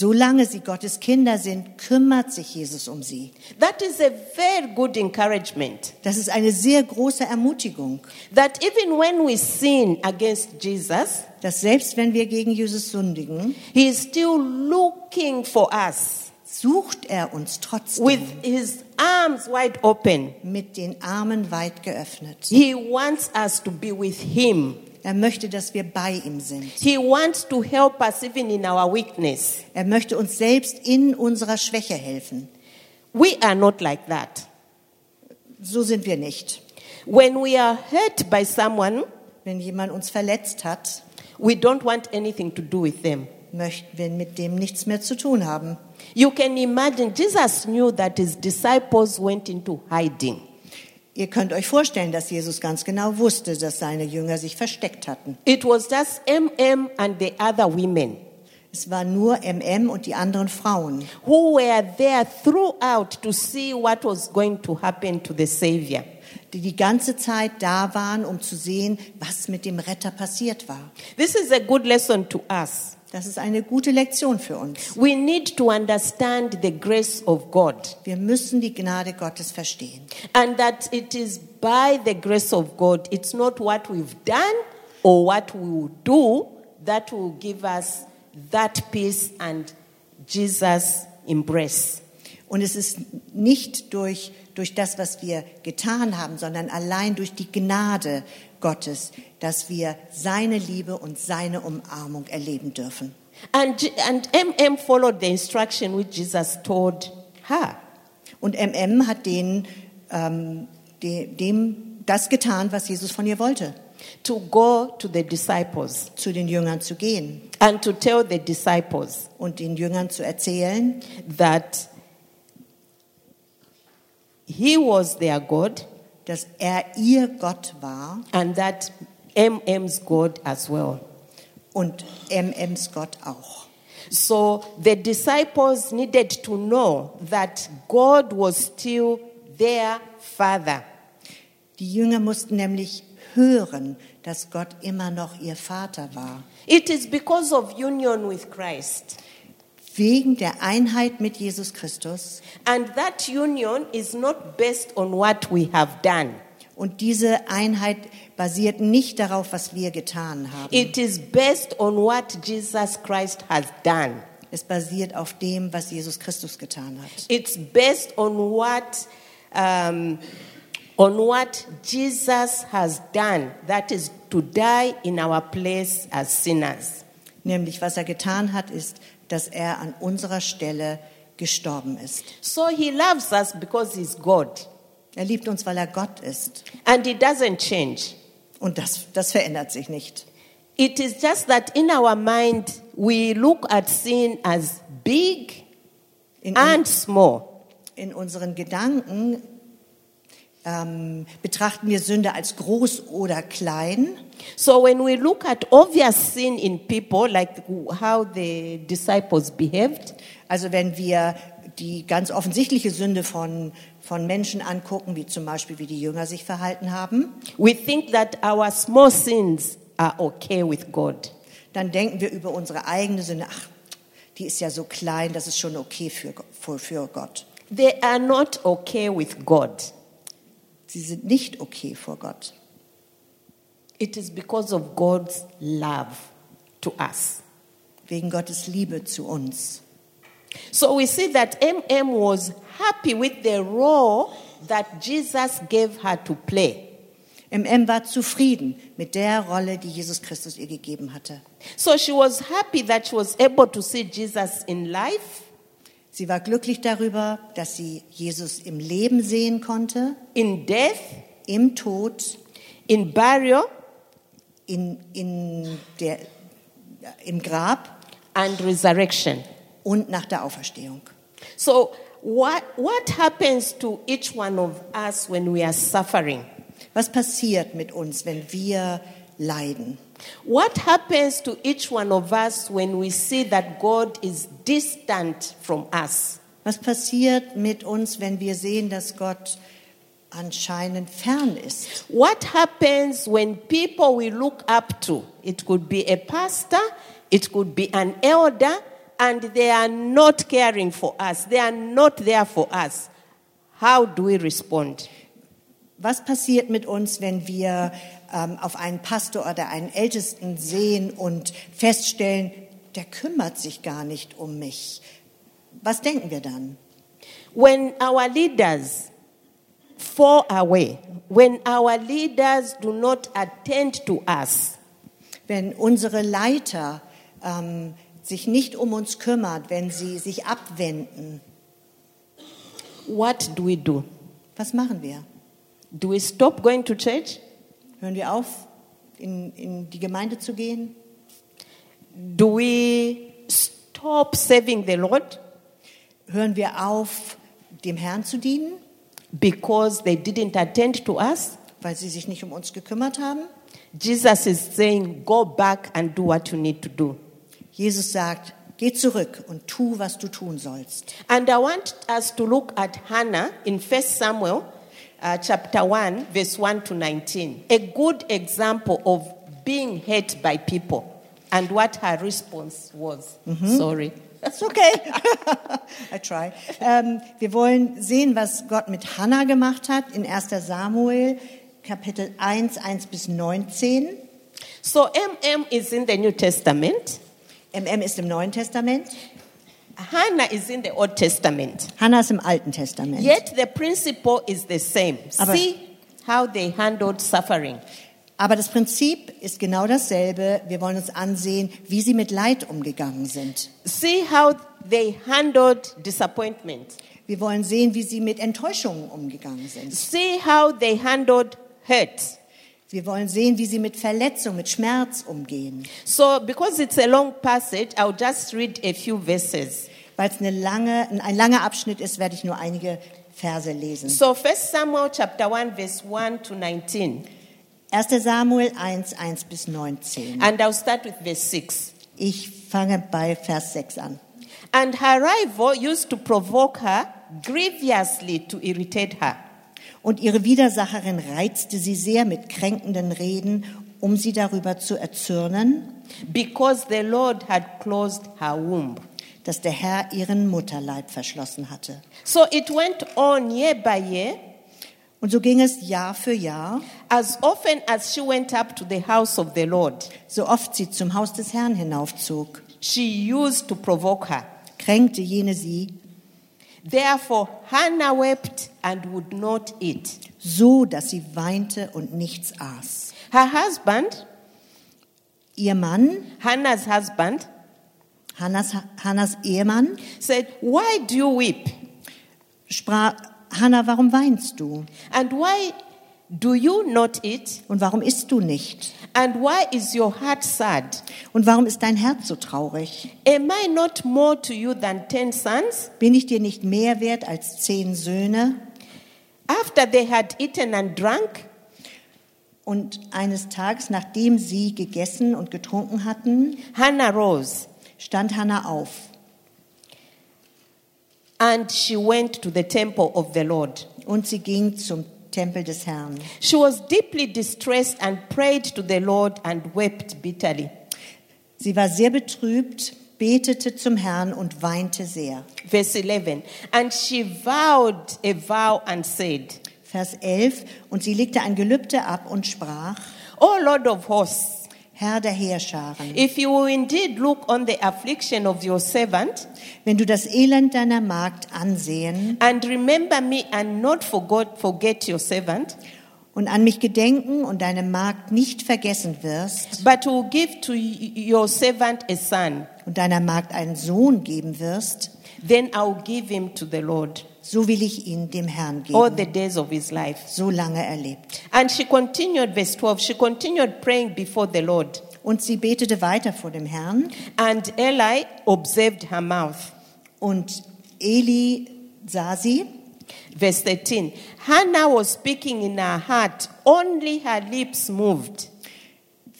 Solange sie Gottes Kinder sind, kümmert sich Jesus um sie. That is a very good encouragement. Das ist eine sehr große Ermutigung, That even when we sin against Jesus, dass selbst wenn wir gegen Jesus sündigen, He is still looking for us sucht er uns with trotzdem His arms wide open. mit den Armen weit geöffnet. He wants us to be with Him. Er möchte, dass wir bei ihm sind. He wants to help us even in our weakness. Er möchte uns selbst in unserer Schwäche helfen. We are not like that. So sind wir nicht. When we are hurt by someone, Wenn jemand uns verletzt hat, we don't want anything to do with them. möchten wir mit dem nichts mehr zu tun haben. You can imagine Jesus knew that his disciples went into hiding. Ihr könnt euch vorstellen, dass Jesus ganz genau wusste, dass seine Jünger sich versteckt hatten. It was just MM and the other women Es war nur MM und die anderen Frauen, who were there throughout to see what was going to happen to the Savior. die die ganze Zeit da waren, um zu sehen, was mit dem Retter passiert war. This is a good lesson to us. Das ist eine gute Lektion für uns. We need to understand the grace of God Wir müssen die Gnade Gottes verstehen. and that it is by the grace of God, it's not what we've done or what we will do that will give us that peace and Jesus' embrace. Und es ist nicht durch, durch das, was wir getan haben, sondern allein durch die Gnade Gottes, dass wir seine Liebe und seine Umarmung erleben dürfen. And, and MM followed the instruction which Jesus told her. Und MM hat den, ähm, de, dem das getan, was Jesus von ihr wollte, to go to the disciples zu den Jüngern zu gehen and to tell the disciples und den Jüngern zu erzählen, that he was their God dass er ihr Gott war and that MM's God as well. und MMs Gott auch. So the disciples needed to know that God was still their Father. Die Jünger mussten nämlich hören, dass Gott immer noch ihr Vater war. It is because of union with Christ. Wegen der Einheit mit Jesus Christus. And that union is not based on what we have done. Und diese Einheit basiert nicht darauf, was wir getan haben. It is based on what Jesus Christ has done. Es basiert auf dem, was Jesus Christus getan hat. It's based on what um, on what Jesus has done. That is to die in our place as sinners. Nämlich, was er getan hat, ist, dass er an unserer Stelle gestorben ist. So he loves us because he's God, Er liebt uns, weil er Gott ist. and he doesn't change. Und das, das verändert sich nicht. It is just that in our mind we look at sin as big In, and small. in unseren Gedanken ähm, betrachten wir Sünde als groß oder klein. So when we look at obvious sin in people, like how the disciples behaved, Also wenn wir die ganz offensichtliche Sünde von, von Menschen angucken, wie zum Beispiel wie die Jünger sich verhalten haben, we think that our small sins are okay with God. dann denken wir über unsere eigene Sünde, ach, die ist ja so klein, das ist schon okay für, für, für Gott. They are not okay with God. Sie sind nicht okay vor Gott. It is because of God's love to us. Wegen Gottes Liebe zu uns. So we see that MM was happy with the role that Jesus gave her to play. MM war zufrieden mit der Rolle, die Jesus Christus ihr gegeben hatte. So she was happy that she was able to see Jesus in life, Sie war glücklich darüber, dass sie Jesus im Leben sehen konnte, in death, im Tod, in burial, in, in der, im Grab and resurrection. und nach der Auferstehung. So what, what happens to each one of us when we are suffering? Was passiert mit uns, wenn wir leiden? What happens to each one of us when we see that God is distant from us? Was passiert mit uns, wenn wir sehen, dass Gott anscheinend fern ist? What happens when people we look up to, it could be a pastor, it could be an elder, and they are not caring for us, they are not there for us, how do we respond? Was passiert mit uns, wenn wir ähm, auf einen Pastor oder einen Ältesten sehen und feststellen, der kümmert sich gar nicht um mich? Was denken wir dann? When our leaders fall away, when our leaders do not attend to us, Wenn unsere Leiter ähm, sich nicht um uns kümmert, wenn sie sich abwenden, what do we do? was machen wir? Do we stop going to church? Hören wir auf, in, in die Gemeinde zu gehen? Do we stop serving the Lord Hören wir auf, dem Herrn zu dienen, because they didn't attend to us? weil sie sich nicht um uns gekümmert haben? Jesus is saying, Go back and do what you need to do. Jesus sagt, geh zurück und tu, was du tun sollst. And I want us to look at Hannah in 1 Samuel uh, chapter 1, verse 1 to 19. A good example of being hate by people and what her response was. Sorry. Ist okay. I try. Ähm, wir wollen sehen, was Gott mit Hannah gemacht hat in 1. Samuel, Kapitel 1, 1 bis 19. So MM is in the New Testament, MM ist im Neuen Testament, Hannah is in the Old Testament. Hannah ist im Alten Testament. Yet the principle is the same. Aber- See how they handled suffering. Aber das Prinzip ist genau dasselbe. Wir wollen uns ansehen, wie sie mit Leid umgegangen sind. See how they handled disappointment. Wir wollen sehen, wie sie mit Enttäuschungen umgegangen sind. See how they handled hurt. Wir wollen sehen, wie sie mit Verletzung, mit Schmerz umgehen. So, because it's a long passage, I'll just read a few verses. Weil es eine lange, ein langer Abschnitt ist, werde ich nur einige Verse lesen. So, First Samuel chapter 1, verse 1 to 19. 1. Samuel 1, 1 bis 19. And I'll start with verse 6. Ich fange bei Vers 6 an. And her rival used to provoke her grievously to irritate her. Und ihre Widersacherin reizte sie sehr mit kränkenden Reden, um sie darüber zu erzürnen, Because the Lord had closed her womb. dass der Herr ihren Mutterleib verschlossen hatte. So it went on year by year. Und so ging es Jahr für Jahr, As often as she went up to the house of the Lord, so oft sie zum Haus des Herrn hinaufzog, she used to provoke her. kränkte jene sie, Therefore, Hannah wept and would not eat. so dass sie weinte und nichts aß. Her husband, Ihr Mann, Hannah's husband, Hannas, Hannas Ehemann, said, Why do you weep? sprach, Hannah, warum weinst du? And why do you not eat? Und warum isst du nicht? And why is your heart sad? Und warum ist dein Herz so traurig? Am I not more to you than ten sons? Bin ich dir nicht mehr wert als zehn Söhne? After they had eaten and drunk, Und eines Tages, nachdem sie gegessen und getrunken hatten, Hannah rose stand Hannah auf and she went to the temple of the Lord. und sie ging zum Tempel des Herrn. She was deeply distressed and prayed to the Lord and wept bitterly. Sie war sehr betrübt, betete zum Herrn und weinte sehr. Verse 11. And she vowed a vow and said, Vers 11. Und sie legte ein Gelübde ab und sprach, O Lord of hosts, Herr der Heerscharen, if you will indeed look on the affliction of your servant wenn du das Elend deiner Magd ansehen and remember me and not forgot, forget your servant, und an mich gedenken und deine Magd nicht vergessen wirst but will give to your servant a son, und deiner Magd einen Sohn geben wirst, then I will give him to the Lord so will ich ihn dem Herrn all the days of his life. so lange er lebt. And she continued, verse 12, she continued praying before the Lord. Und sie betete weiter vor dem Herrn And Eli observed her mouth. und Eli sah sie Verse 13 Hannah was speaking in her heart, only her lips moved.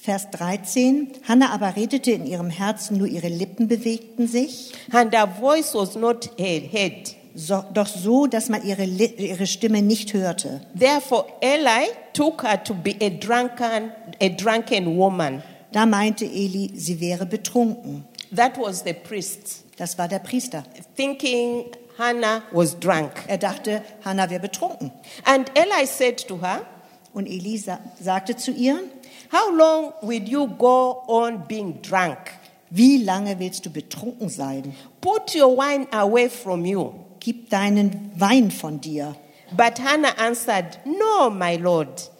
Vers 13. Hannah aber redete in ihrem Herzen, nur ihre Lippen bewegten sich, And her voice was not heard. so, doch so, dass man ihre, ihre Stimme nicht hörte. Therefore, Eli took her to be a drunken, a drunken woman. Da meinte Eli, sie wäre betrunken. That was the priest, Das war der Priester. thinking Hannah was drunk. Er dachte, Hannah wäre betrunken. And Eli said to her, Und Eli sa sagte zu ihr, How long will you go on being drunk? wie lange willst du betrunken sein? Put your wine away from you. Gib deinen Wein von dir. But Hannah answered, No, my Lord.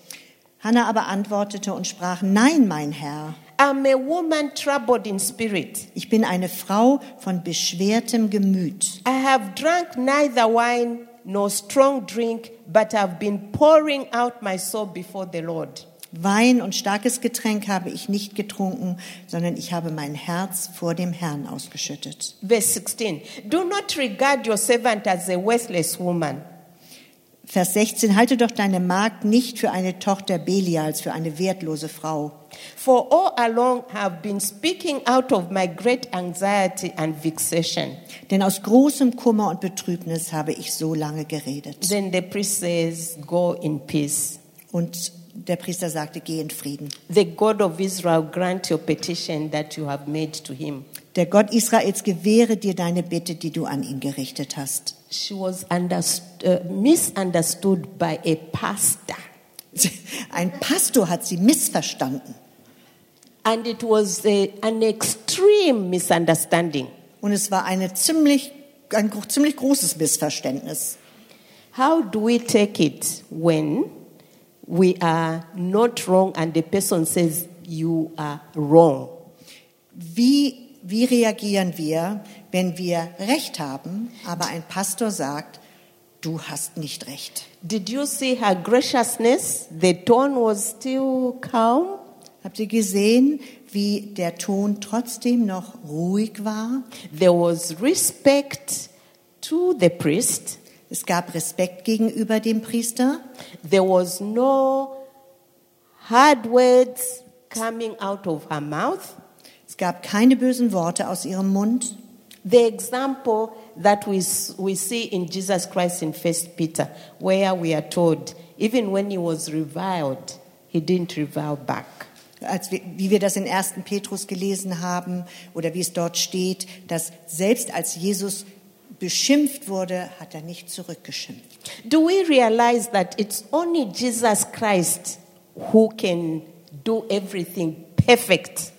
Hannah aber antwortete und sprach, nein, mein Herr, I'm a woman troubled in spirit. ich bin eine Frau von beschwertem Gemüt. I have drunk neither wine nor strong drink, but have been pouring out my soul before the Lord. Wein und starkes Getränk habe ich nicht getrunken, sondern ich habe mein Herz vor dem Herrn ausgeschüttet. Verse 16 Do not regard your servant as a worthless woman. Vers 16, halte doch deine Magd nicht für eine Tochter Belials, für eine wertlose Frau. For all along have been speaking out of my great anxiety and vexation. Denn aus großem Kummer und Betrübnis habe ich so lange geredet. Then the priest says, Go in peace. Und der Priester sagte, geh in Frieden. The God of Israel grant your petition that you have made to him. Der Gott Israels gewähre dir deine Bitte, die du an ihn gerichtet hast. She was uh, misunderstood by a pastor. Ein Pastor hat sie missverstanden. And it was a, an extreme misunderstanding. Und es war eine ziemlich, ein ziemlich großes Missverständnis. How do we take it when we are not wrong and the person says you are wrong? Wie, wie reagieren wir, wenn wir Recht haben, aber ein Pastor sagt, du hast nicht recht? Did you see her graciousness? The tone was still calm. Habt ihr gesehen, wie der Ton trotzdem noch ruhig war? There was respect to the priest. Es gab Respekt gegenüber dem Priester. There was no hard words coming out of her mouth. Es gab keine bösen Worte aus ihrem Mund. The example that we, we see in Jesus Christ in First Peter, where we are told, even when he was reviled, he didn't revile back. Als wir, wie wir das in 1. Petrus gelesen haben oder wie es dort steht, dass selbst als Jesus beschimpft wurde, hat er nicht zurückgeschimpft. Do we realize that it's only Jesus Christ who can do everything perfect?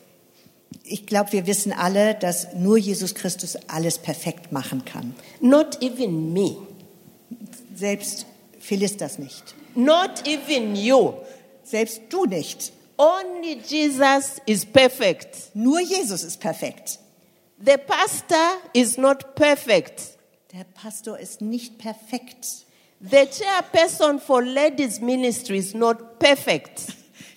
Ich glaube, wir wissen alle, dass nur Jesus Christus alles perfekt machen kann. Not even me, Selbst Phyllis das nicht. not even you. Selbst du nicht. Only Jesus is perfect. Nur Jesus ist perfekt. The pastor is not perfect. Der Pastor ist nicht perfekt. The chairperson for ladies ministry is not perfect.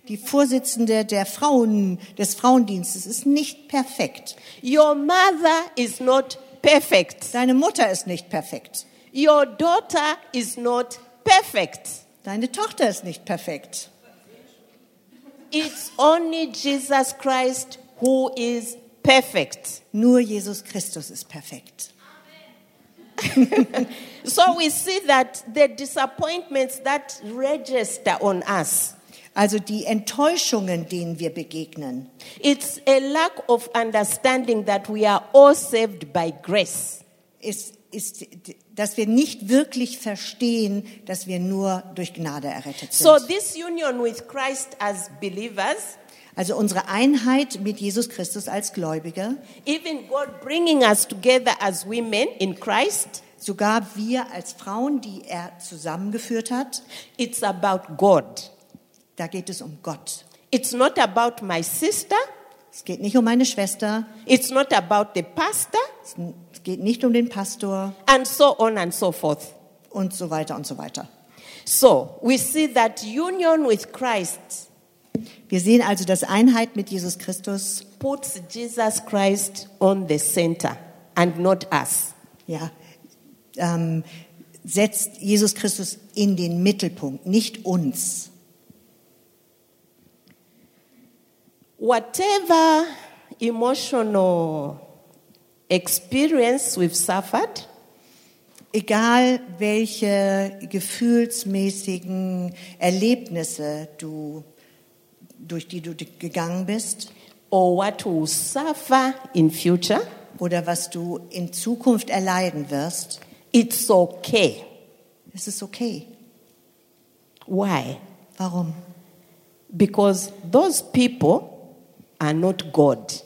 Die Vorsitzende der Frauen, des Frauendienstes ist nicht perfekt. Your mother is not perfect. Deine Mutter ist nicht perfekt. Your daughter is not perfect. Deine Tochter ist nicht perfekt. It's only Jesus Christ who is perfect. Nur Jesus Christus ist perfekt. So we see that the disappointments that register on us, Also die Enttäuschungen, denen wir begegnen, it's a lack of understanding that we are all saved by grace. ist, ist, dass wir nicht wirklich verstehen, dass wir nur durch Gnade errettet sind. So this union with Christ as believers, Also unsere Einheit mit Jesus Christus als Gläubige, even God bringing us together as women in Christ, sogar wir als Frauen, die er zusammengeführt hat, it's about God. da geht es um Gott. It's not about my sister. Es geht nicht um meine Schwester, It's not about the pastor, es geht nicht um den Pastor and so on and so forth. und so weiter und so weiter. So we see that union with Christ Wir sehen also, dass Einheit mit Jesus Christus puts Jesus Christ on the center and not us. ja, ähm, setzt Jesus Christus in den Mittelpunkt, nicht uns. Whatever emotional experience we've suffered, Egal welche gefühlsmäßigen Erlebnisse du, durch die du gegangen bist, or what will suffer in future, oder was du in Zukunft erleiden wirst, it's okay. es ist okay. Why? Warum? Because those people are not God.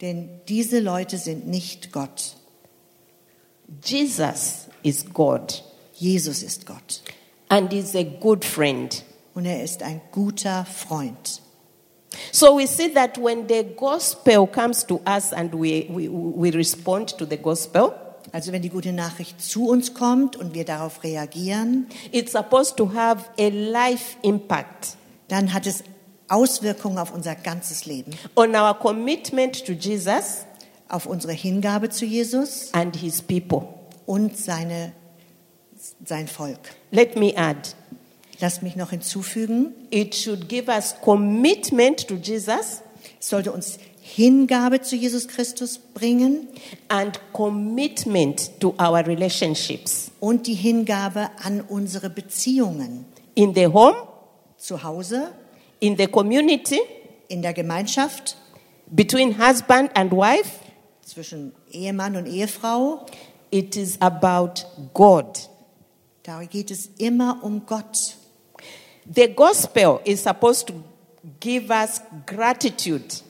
Denn diese Leute sind nicht Gott. Jesus is God Jesus ist Gott. and is a good friend. Und er ist ein guter Freund. So we see that when the gospel comes to us and we, we, we respond to the gospel, Also wenn die gute Nachricht zu uns kommt und wir darauf reagieren, it's supposed to have a life impact dann hat es Auswirkungen auf unser ganzes Leben, on our commitment to Jesus auf unsere Hingabe zu Jesus and his people. und seine, sein Volk. Let me add, Lasst mich noch hinzufügen, it should give us commitment to Jesus es sollte uns Hingabe zu Jesus Christus bringen and commitment to our relationships und die Hingabe an unsere Beziehungen in the home, zu Hause, in the community, in der Gemeinschaft, between husband and wife. zwischen Ehemann und Ehefrau. It is about God. Da geht es immer um Gott. The gospel is supposed to give us gratitude.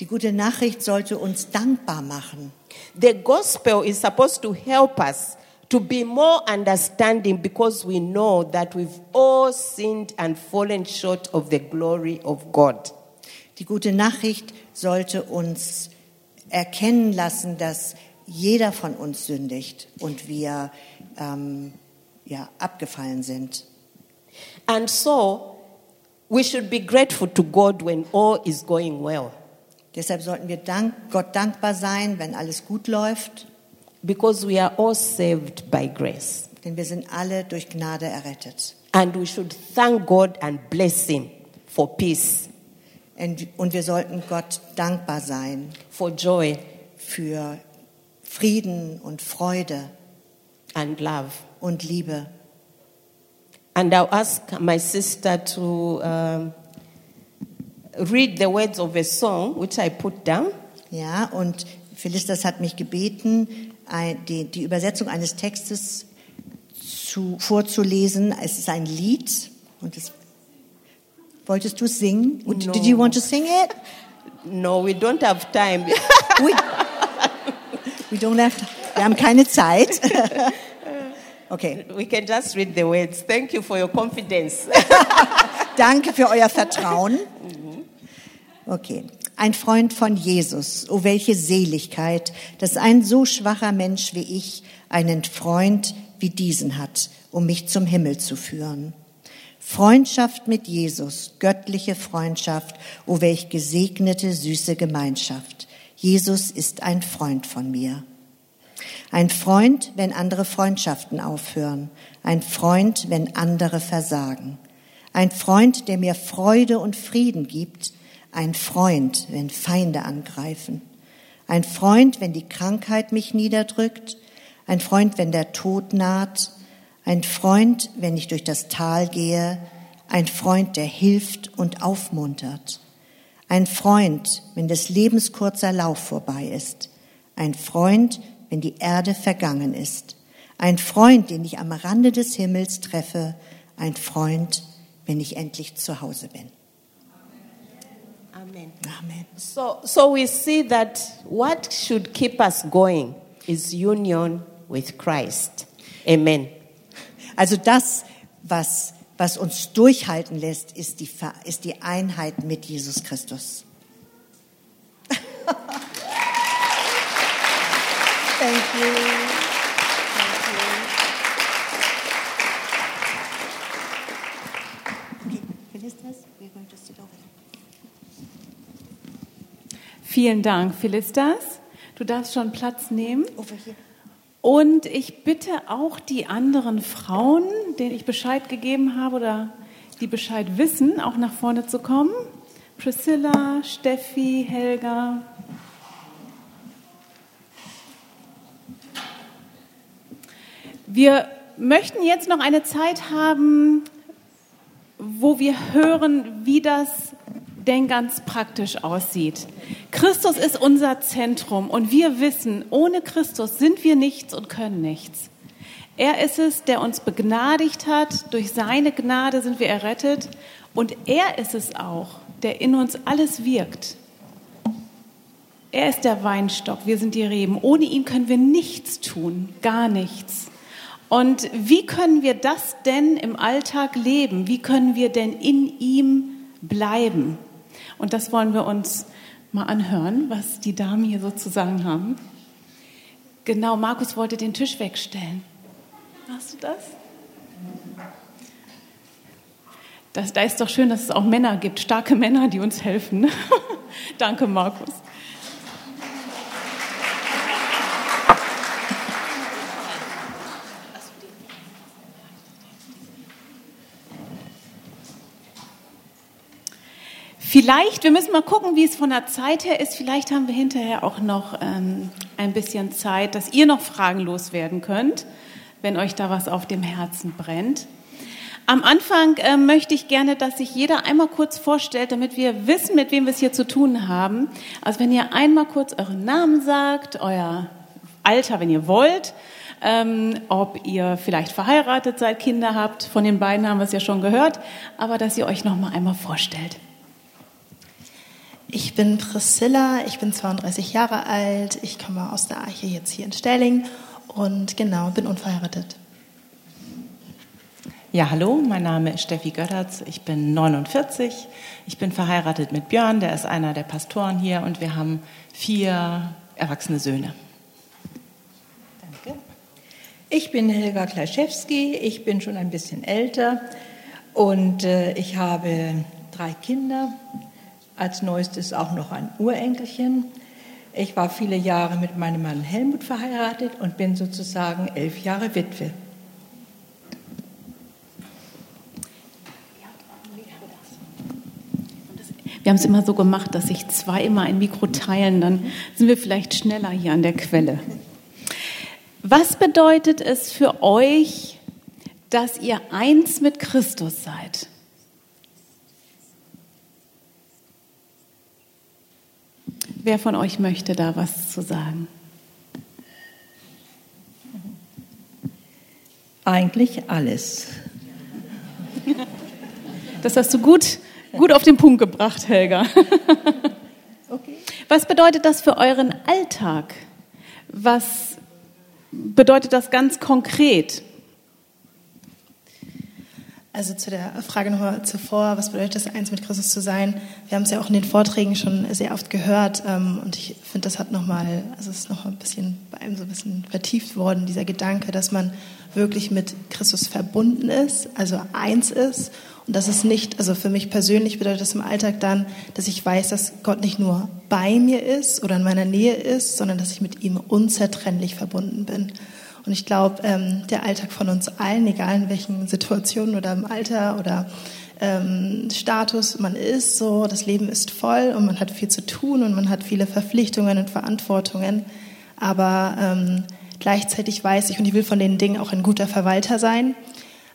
Die gute Nachricht sollte uns dankbar machen. The gospel is supposed to help us to be more understanding because we know that we've all sinned and fallen short of the glory of God. Die gute Nachricht sollte uns erkennen lassen, dass jeder von uns sündigt und wir ähm, ja, abgefallen sind. And so we should be grateful to God when all is going well Deshalb sollten wir dank, Gott dankbar sein, wenn alles gut läuft, because we are all saved by grace. denn wir sind alle durch Gnade errettet. And we should thank God and bless Him for peace, Und und wir sollten Gott dankbar sein for joy, für Frieden und Freude and love. und Liebe. And I'll ask my sister to um, read the words of a song which I put down. Ja, und Philistas hat mich gebeten, die, die Übersetzung eines Textes zu, vorzulesen. Es ist ein Lied und es, wolltest du es singen? No. Did you want to sing it? No, we don't have time. We, we don't have, wir haben keine Zeit. Okay, we can just read the words. Thank you for your confidence. danke für euer Vertrauen. Okay. Ein Freund von Jesus, oh welche Seligkeit, dass ein so schwacher Mensch wie ich einen Freund wie diesen hat, um mich zum Himmel zu führen. Freundschaft mit Jesus, göttliche Freundschaft, oh welch gesegnete, süße Gemeinschaft. Jesus ist ein Freund von mir. Ein Freund, wenn andere Freundschaften aufhören. Ein Freund, wenn andere versagen. Ein Freund, der mir Freude und Frieden gibt. Ein Freund, wenn Feinde angreifen. Ein Freund, wenn die Krankheit mich niederdrückt. Ein Freund, wenn der Tod naht. Ein Freund, wenn ich durch das Tal gehe. Ein Freund, der hilft und aufmuntert. Ein Freund, wenn des Lebens kurzer Lauf vorbei ist. Ein Freund, wenn die Erde vergangen ist. Ein Freund, den ich am Rande des Himmels treffe. Ein Freund, wenn ich endlich zu Hause bin. Amen. Amen. So, so we see that what should keep us going is union with Christ. Amen. Also das, was, was uns durchhalten lässt, ist die, ist die Einheit mit Jesus Christus. Thank you. Okay, Philistas, we're going to sit over there. Vielen Dank, Philistas. Du darfst schon Platz nehmen. Over here. Und ich bitte auch die anderen Frauen, denen ich Bescheid gegeben habe oder die Bescheid wissen, auch nach vorne zu kommen. Priscilla, Steffi, Helga. Wir möchten jetzt noch eine Zeit haben, wo wir hören, wie das denn ganz praktisch aussieht. Christus ist unser Zentrum und wir wissen, ohne Christus sind wir nichts und können nichts. Er ist es, der uns begnadigt hat. Durch seine Gnade sind wir errettet. Und er ist es auch, der in uns alles wirkt. Er ist der Weinstock, wir sind die Reben. Ohne ihn können wir nichts tun, gar nichts. Und wie können wir das denn im Alltag leben? Wie können wir denn in ihm bleiben? Und das wollen wir uns mal anhören, was die Damen hier sozusagen haben. Genau, Markus wollte den Tisch wegstellen. Machst du das? das? Da ist doch schön, dass es auch Männer gibt, starke Männer, die uns helfen. Danke, Markus. Vielleicht, wir müssen mal gucken, wie es von der Zeit her ist. Vielleicht haben wir hinterher auch noch ähm, ein bisschen Zeit, dass ihr noch Fragen loswerden könnt, wenn euch da was auf dem Herzen brennt. Am Anfang äh, möchte ich gerne, dass sich jeder einmal kurz vorstellt, damit wir wissen, mit wem wir es hier zu tun haben. Also wenn ihr einmal kurz euren Namen sagt, euer Alter, wenn ihr wollt, ähm, ob ihr vielleicht verheiratet seid, Kinder habt. Von den beiden haben wir es ja schon gehört, aber dass ihr euch noch mal einmal vorstellt. Ich bin Priscilla, ich bin 32 Jahre alt, ich komme aus der Arche jetzt hier in Stelling und genau, bin unverheiratet. Ja, hallo, mein Name ist Steffi Göttertz, ich bin 49, ich bin verheiratet mit Björn, der ist einer der Pastoren hier und wir haben vier erwachsene Söhne. Danke. Ich bin Helga Klaschewski, ich bin schon ein bisschen älter und äh, ich habe drei Kinder, als neuestes auch noch ein Urenkelchen. Ich war viele Jahre mit meinem Mann Helmut verheiratet und bin sozusagen elf Jahre Witwe. Wir haben es immer so gemacht, dass sich zwei immer ein Mikro teilen, dann sind wir vielleicht schneller hier an der Quelle. Was bedeutet es für euch, dass ihr eins mit Christus seid? Wer von euch möchte da was zu sagen? Eigentlich alles. Das hast du gut, gut auf den Punkt gebracht, Helga. Okay. Was bedeutet das für euren Alltag? Was bedeutet das ganz konkret? Also zu der Frage nochmal zuvor, was bedeutet es, eins mit Christus zu sein? Wir haben es ja auch in den Vorträgen schon sehr oft gehört ähm, und ich finde, das hat nochmal, also es ist noch ein bisschen bei einem so ein bisschen vertieft worden, dieser Gedanke, dass man wirklich mit Christus verbunden ist, also eins ist und dass es nicht, also für mich persönlich bedeutet das im Alltag dann, dass ich weiß, dass Gott nicht nur bei mir ist oder in meiner Nähe ist, sondern dass ich mit ihm unzertrennlich verbunden bin. Und ich glaube, ähm, der Alltag von uns allen, egal in welchen Situationen oder im Alter oder ähm, Status man ist, so das Leben ist voll und man hat viel zu tun und man hat viele Verpflichtungen und Verantwortungen. Aber ähm, gleichzeitig weiß ich, und ich will von den Dingen auch ein guter Verwalter sein,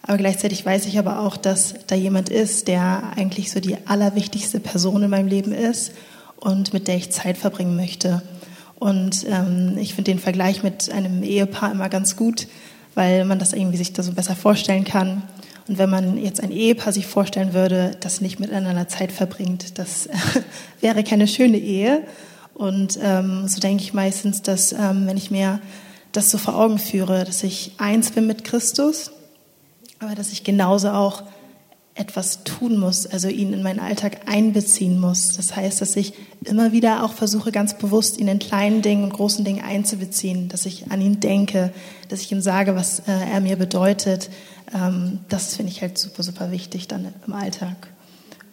aber gleichzeitig weiß ich aber auch, dass da jemand ist, der eigentlich so die allerwichtigste Person in meinem Leben ist und mit der ich Zeit verbringen möchte. Und ähm, ich finde den Vergleich mit einem Ehepaar immer ganz gut, weil man das irgendwie sich da so besser vorstellen kann. Und wenn man jetzt ein Ehepaar sich vorstellen würde, das nicht miteinander Zeit verbringt, das äh, wäre keine schöne Ehe. Und ähm, so denke ich meistens, dass ähm, wenn ich mir das so vor Augen führe, dass ich eins bin mit Christus, aber dass ich genauso auch etwas tun muss, also ihn in meinen Alltag einbeziehen muss. Das heißt, dass ich immer wieder auch versuche, ganz bewusst ihn in kleinen Dingen und großen Dingen einzubeziehen, dass ich an ihn denke, dass ich ihm sage, was äh, er mir bedeutet. Ähm, das finde ich halt super, super wichtig dann im Alltag.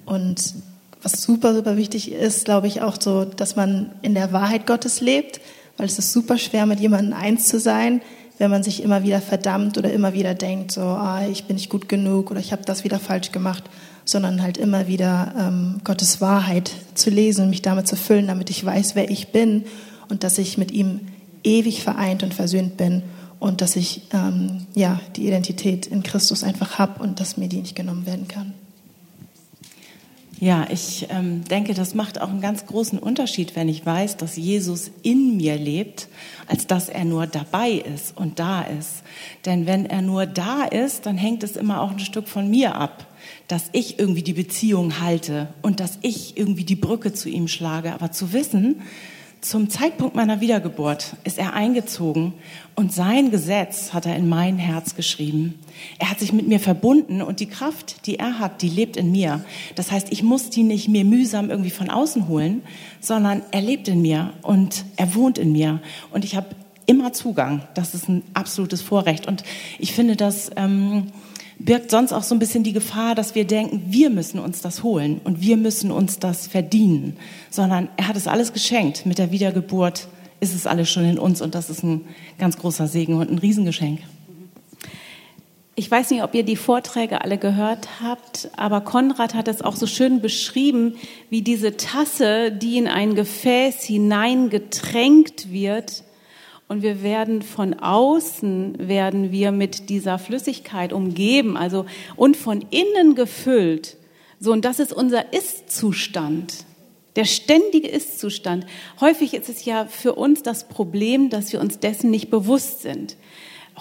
Und was super, super wichtig ist, glaube ich, auch so, dass man in der Wahrheit Gottes lebt, weil es ist super schwer, mit jemandem eins zu sein, wenn man sich immer wieder verdammt oder immer wieder denkt, so, ah, ich bin nicht gut genug oder ich habe das wieder falsch gemacht, sondern halt immer wieder ähm, Gottes Wahrheit zu lesen und mich damit zu füllen, damit ich weiß, wer ich bin und dass ich mit ihm ewig vereint und versöhnt bin und dass ich ähm, ja die Identität in Christus einfach habe und dass mir die nicht genommen werden kann. Ja, ich ähm, denke, das macht auch einen ganz großen Unterschied, wenn ich weiß, dass Jesus in mir lebt, als dass er nur dabei ist und da ist. Denn wenn er nur da ist, dann hängt es immer auch ein Stück von mir ab, dass ich irgendwie die Beziehung halte und dass ich irgendwie die Brücke zu ihm schlage. Aber zu wissen, zum Zeitpunkt meiner Wiedergeburt ist er eingezogen und sein Gesetz hat er in mein Herz geschrieben. Er hat sich mit mir verbunden und die Kraft, die er hat, die lebt in mir. Das heißt, ich muss die nicht mir mühsam irgendwie von außen holen, sondern er lebt in mir und er wohnt in mir und ich habe immer Zugang. Das ist ein absolutes Vorrecht und ich finde das ähm, birgt sonst auch so ein bisschen die Gefahr, dass wir denken, wir müssen uns das holen und wir müssen uns das verdienen, sondern er hat es alles geschenkt. Mit der Wiedergeburt ist es alles schon in uns und das ist ein ganz großer Segen und ein Riesengeschenk. Ich weiß nicht, ob ihr die Vorträge alle gehört habt, aber Konrad hat es auch so schön beschrieben, wie diese Tasse, die in ein Gefäß hineingetränkt wird, und wir werden von außen werden wir mit dieser Flüssigkeit umgeben, also und von innen gefüllt. So und das ist unser Ist-Zustand. Der ständige Ist-Zustand. Häufig ist es ja für uns das Problem, dass wir uns dessen nicht bewusst sind.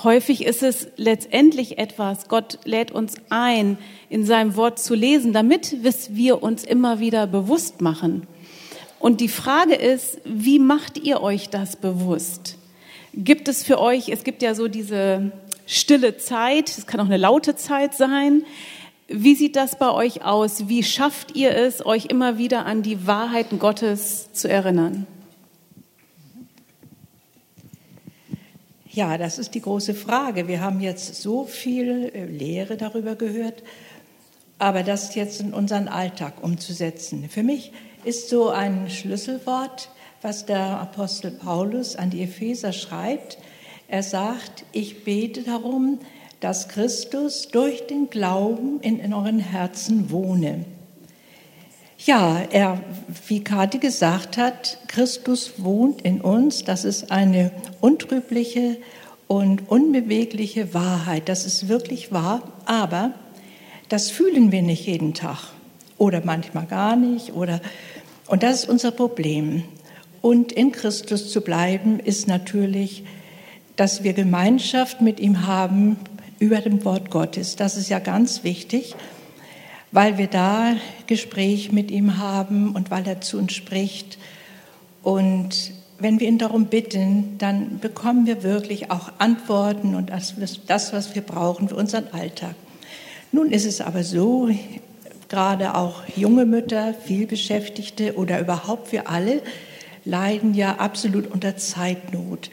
Häufig ist es letztendlich etwas, Gott lädt uns ein, in seinem Wort zu lesen, damit wir uns immer wieder bewusst machen. Und die Frage ist, wie macht ihr euch das bewusst? Gibt es für euch, es gibt ja so diese stille Zeit, es kann auch eine laute Zeit sein. Wie sieht das bei euch aus? Wie schafft ihr es, euch immer wieder an die Wahrheiten Gottes zu erinnern? Ja, das ist die große Frage. Wir haben jetzt so viel äh, Lehre darüber gehört, aber das jetzt in unseren Alltag umzusetzen. Für mich ist so ein Schlüsselwort was der Apostel Paulus an die Epheser schreibt. Er sagt, ich bete darum, dass Christus durch den Glauben in, euren Herzen wohne. Ja, er, wie Kathi gesagt hat, Christus wohnt in uns. Das ist eine untrübliche und unbewegliche Wahrheit. Das ist wirklich wahr. Aber das fühlen wir nicht jeden Tag oder manchmal gar nicht. Oder, und das ist unser Problem. Und in Christus zu bleiben ist natürlich, dass wir Gemeinschaft mit ihm haben über dem Wort Gottes. Das ist ja ganz wichtig, weil wir da Gespräch mit ihm haben und weil er zu uns spricht. Und wenn wir ihn darum bitten, dann bekommen wir wirklich auch Antworten und das, was wir brauchen für unseren Alltag. Nun ist es aber so, gerade auch junge Mütter, vielbeschäftigte oder überhaupt wir alle, leiden ja absolut unter Zeitnot.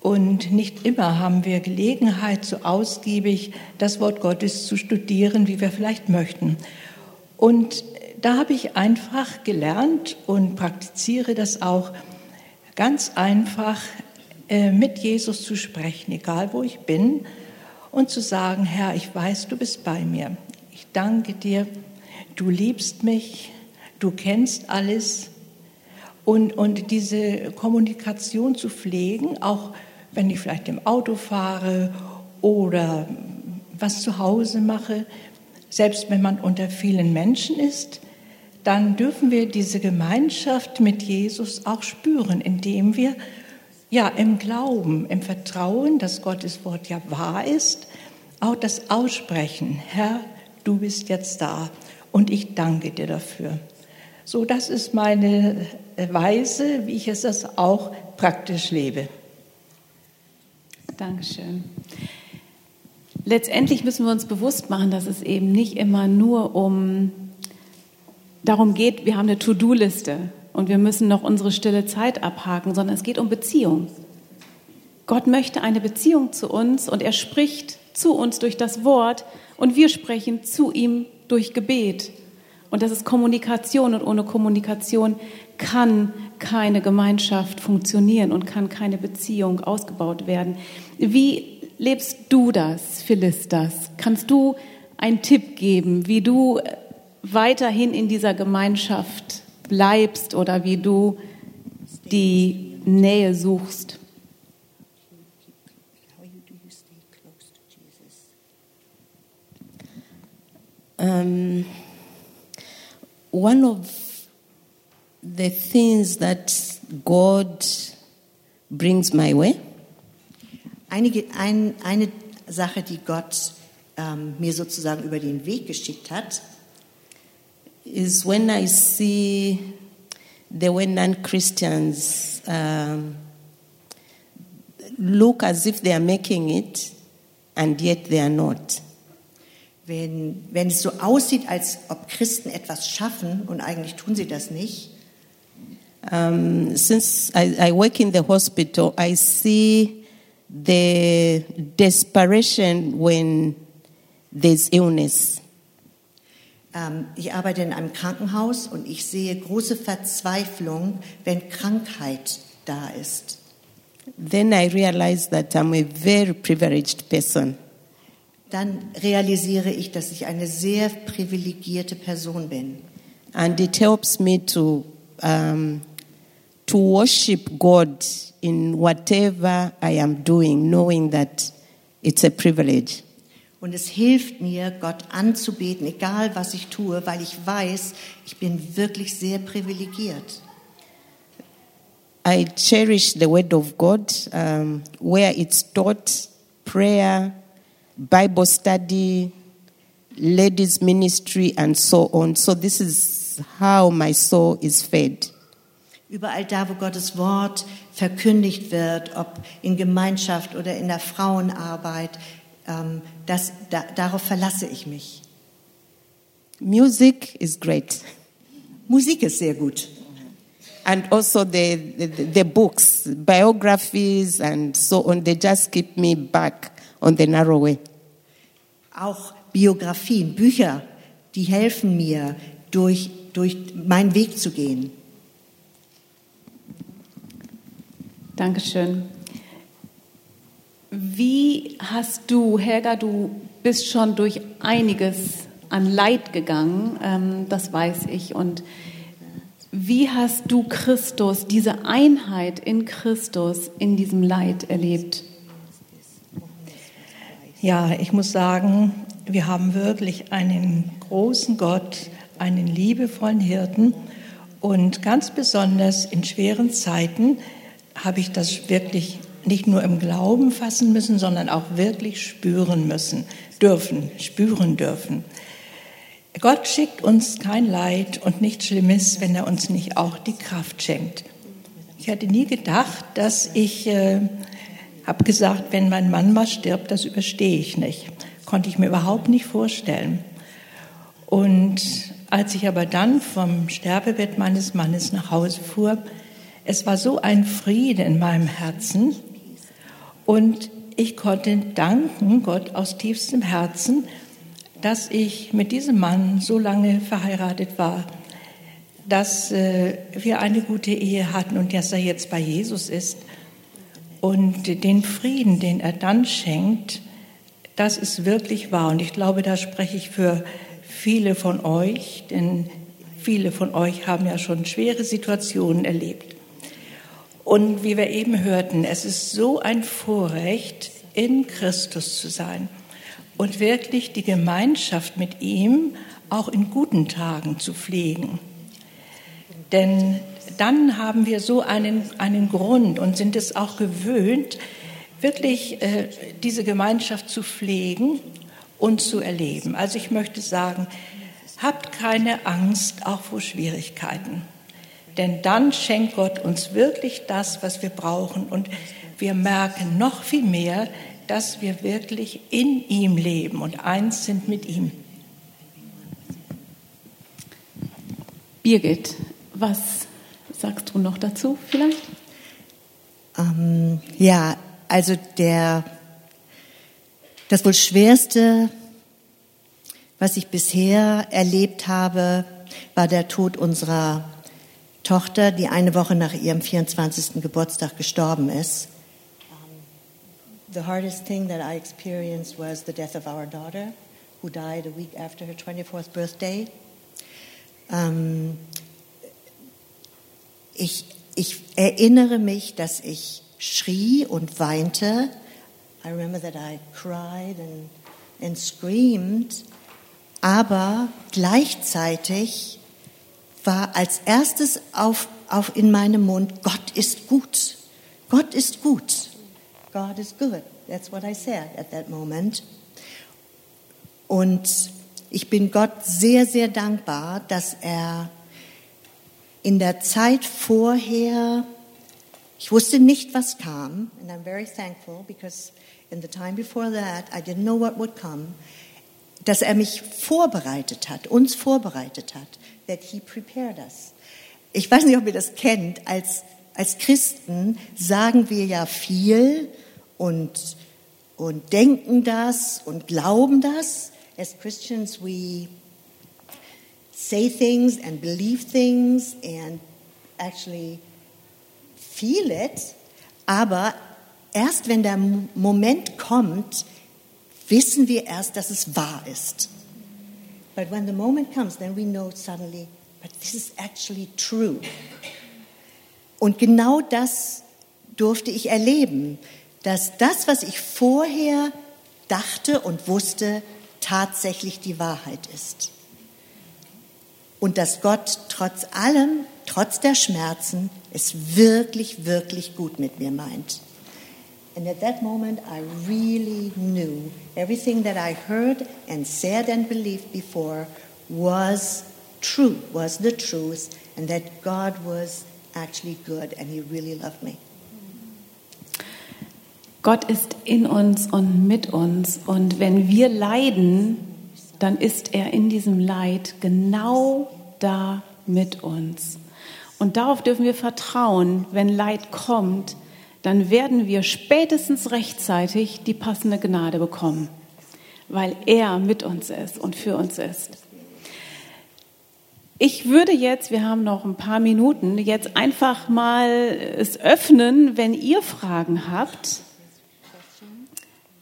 Und nicht immer haben wir Gelegenheit, so ausgiebig das Wort Gottes zu studieren, wie wir vielleicht möchten. Und da habe ich einfach gelernt und praktiziere das auch ganz einfach, äh, mit Jesus zu sprechen, egal wo ich bin, und zu sagen, Herr, ich weiß, du bist bei mir. Ich danke dir, du liebst mich, du kennst alles und, und diese Kommunikation zu pflegen, auch wenn ich vielleicht im Auto fahre oder was zu Hause mache, selbst wenn man unter vielen Menschen ist, dann dürfen wir diese Gemeinschaft mit Jesus auch spüren, indem wir ja im Glauben, im Vertrauen, dass Gottes Wort ja wahr ist, auch das aussprechen. Herr, du bist jetzt da und ich danke dir dafür. So, das ist meine Weise, wie ich es das auch praktisch lebe. Dankeschön. Letztendlich müssen wir uns bewusst machen, dass es eben nicht immer nur um darum geht, wir haben eine To-Do-Liste und wir müssen noch unsere stille Zeit abhaken, sondern es geht um Beziehung. Gott möchte eine Beziehung zu uns und er spricht zu uns durch das Wort und wir sprechen zu ihm durch Gebet. Und das ist Kommunikation und ohne Kommunikation kann keine Gemeinschaft funktionieren und kann keine Beziehung ausgebaut werden. Wie lebst du das, Philistas? Kannst du einen Tipp geben, wie du weiterhin in dieser Gemeinschaft bleibst oder wie du die Nähe suchst? Ähm one of the things that God brings my way Einige, ein, eine Sache, die Gott ähm, mir sozusagen über den Weg geschickt hat, is when I see the way non Christians um, look as if they are making it and yet they are not. Wenn, wenn es so aussieht, als ob Christen etwas schaffen und eigentlich tun sie das nicht. Um, since I, I work in the hospital, I see the desperation when there's illness. Ähm, ich arbeite in einem Krankenhaus und ich sehe große Verzweiflung, wenn Krankheit da ist. Then I realize that I'm a very privileged person. Dann realisiere ich, dass ich eine sehr privilegierte Person bin. And it helps me to, um, to worship God in whatever I am doing, knowing that it's a privilege. Und es hilft mir, Gott anzubeten, egal was ich tue, weil ich weiß, ich bin wirklich sehr privilegiert. I cherish the Word of God, um, where it's taught prayer, Bible study, ladies' ministry, and so on. So, this is how my soul is fed. Überall da, wo Gottes Wort verkündigt wird, ob in Gemeinschaft oder in der Frauenarbeit, ähm, das, da, darauf verlasse ich mich. Music is great. Musik ist sehr gut. And also the, the, the books, biographies, and so on, they just keep me back on the narrow way. Auch Biografien, Bücher, die helfen mir, durch, durch meinen Weg zu gehen. Dankeschön. Wie hast du, Helga, du bist schon durch einiges an Leid gegangen, ähm, das weiß ich. Und wie hast du Christus, diese Einheit in Christus in diesem Leid erlebt? Ja, ich muss sagen, wir haben wirklich einen großen Gott, einen liebevollen Hirten. Und ganz besonders in schweren Zeiten habe ich das wirklich nicht nur im Glauben fassen müssen, sondern auch wirklich spüren müssen, dürfen, spüren dürfen. Gott schickt uns kein Leid und nichts Schlimmes, wenn er uns nicht auch die Kraft schenkt. Ich hatte nie gedacht, dass ich äh, habe gesagt, wenn mein Mann mal stirbt, das überstehe ich nicht. Konnte ich mir überhaupt nicht vorstellen. Und als ich aber dann vom Sterbebett meines Mannes nach Hause fuhr, es war so ein Friede in meinem Herzen und ich konnte danken Gott aus tiefstem Herzen, dass ich mit diesem Mann so lange verheiratet war, dass äh, wir eine gute Ehe hatten und dass er jetzt bei Jesus ist. Und den Frieden, den er dann schenkt, das ist wirklich wahr. Und ich glaube, da spreche ich für viele von euch, denn viele von euch haben ja schon schwere Situationen erlebt. Und wie wir eben hörten, es ist so ein Vorrecht, in Christus zu sein und wirklich die Gemeinschaft mit ihm auch in guten Tagen zu pflegen. Denn dann haben wir so einen, einen Grund und sind es auch gewöhnt, wirklich äh, diese Gemeinschaft zu pflegen und zu erleben. Also ich möchte sagen, habt keine Angst auch vor Schwierigkeiten. Denn dann schenkt Gott uns wirklich das, was wir brauchen. Und wir merken noch viel mehr, dass wir wirklich in ihm leben und eins sind mit ihm. Birgit, was sagst du noch dazu vielleicht? Ähm, ja, also der, das wohl schwerste, was ich bisher erlebt habe, war der Tod unserer Tochter, die eine Woche nach ihrem 24. Geburtstag gestorben ist. The hardest thing that I experienced was the death of our daughter, who died a week after her 24th birthday. Ähm, ich, ich erinnere mich, dass ich schrie und weinte. I remember that I cried and, and screamed. Aber gleichzeitig war als erstes auf, auf in meinem Mund, Gott ist gut. Gott ist gut. God is good. That's what I said at that moment. Und ich bin Gott sehr, sehr dankbar, dass er in der Zeit vorher, ich wusste nicht, was kam, and I'm very thankful because in the time before that I didn't know what would come, dass er mich vorbereitet hat, uns vorbereitet hat, that he prepared us. Ich weiß nicht, ob ihr das kennt, als, als Christen sagen wir ja viel und, und denken das und glauben das. As Christians, we say things and believe things and actually feel it, aber erst wenn der Moment kommt, wissen wir erst, dass es wahr ist. But when the moment comes, then we know suddenly, but this is actually true. Und genau das durfte ich erleben, dass das, was ich vorher dachte und wusste, tatsächlich die Wahrheit ist. Und dass Gott trotz allem, trotz der Schmerzen, es wirklich, wirklich gut mit mir meint. And at that moment, I really knew everything that I heard and said and believed before was true, was the truth, and that God was actually good and He really loved me. Gott ist in uns und mit uns. Und wenn wir leiden, dann ist er in diesem Leid genau da mit uns. Und darauf dürfen wir vertrauen, wenn Leid kommt, dann werden wir spätestens rechtzeitig die passende Gnade bekommen, weil er mit uns ist und für uns ist. Ich würde jetzt, wir haben noch ein paar Minuten, jetzt einfach mal es öffnen, wenn ihr Fragen habt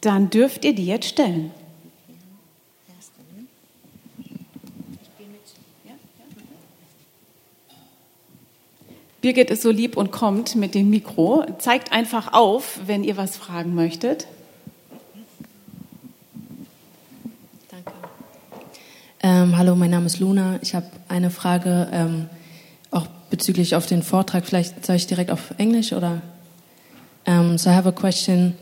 dann dürft ihr die jetzt stellen. Birgit ist so lieb und kommt mit dem Mikro. Zeigt einfach auf, wenn ihr was fragen möchtet. Danke. Ähm, hallo, mein Name ist Luna. Ich habe eine Frage, ähm, auch bezüglich auf den Vortrag. Vielleicht soll ich direkt auf Englisch oder? Um, so I have a question.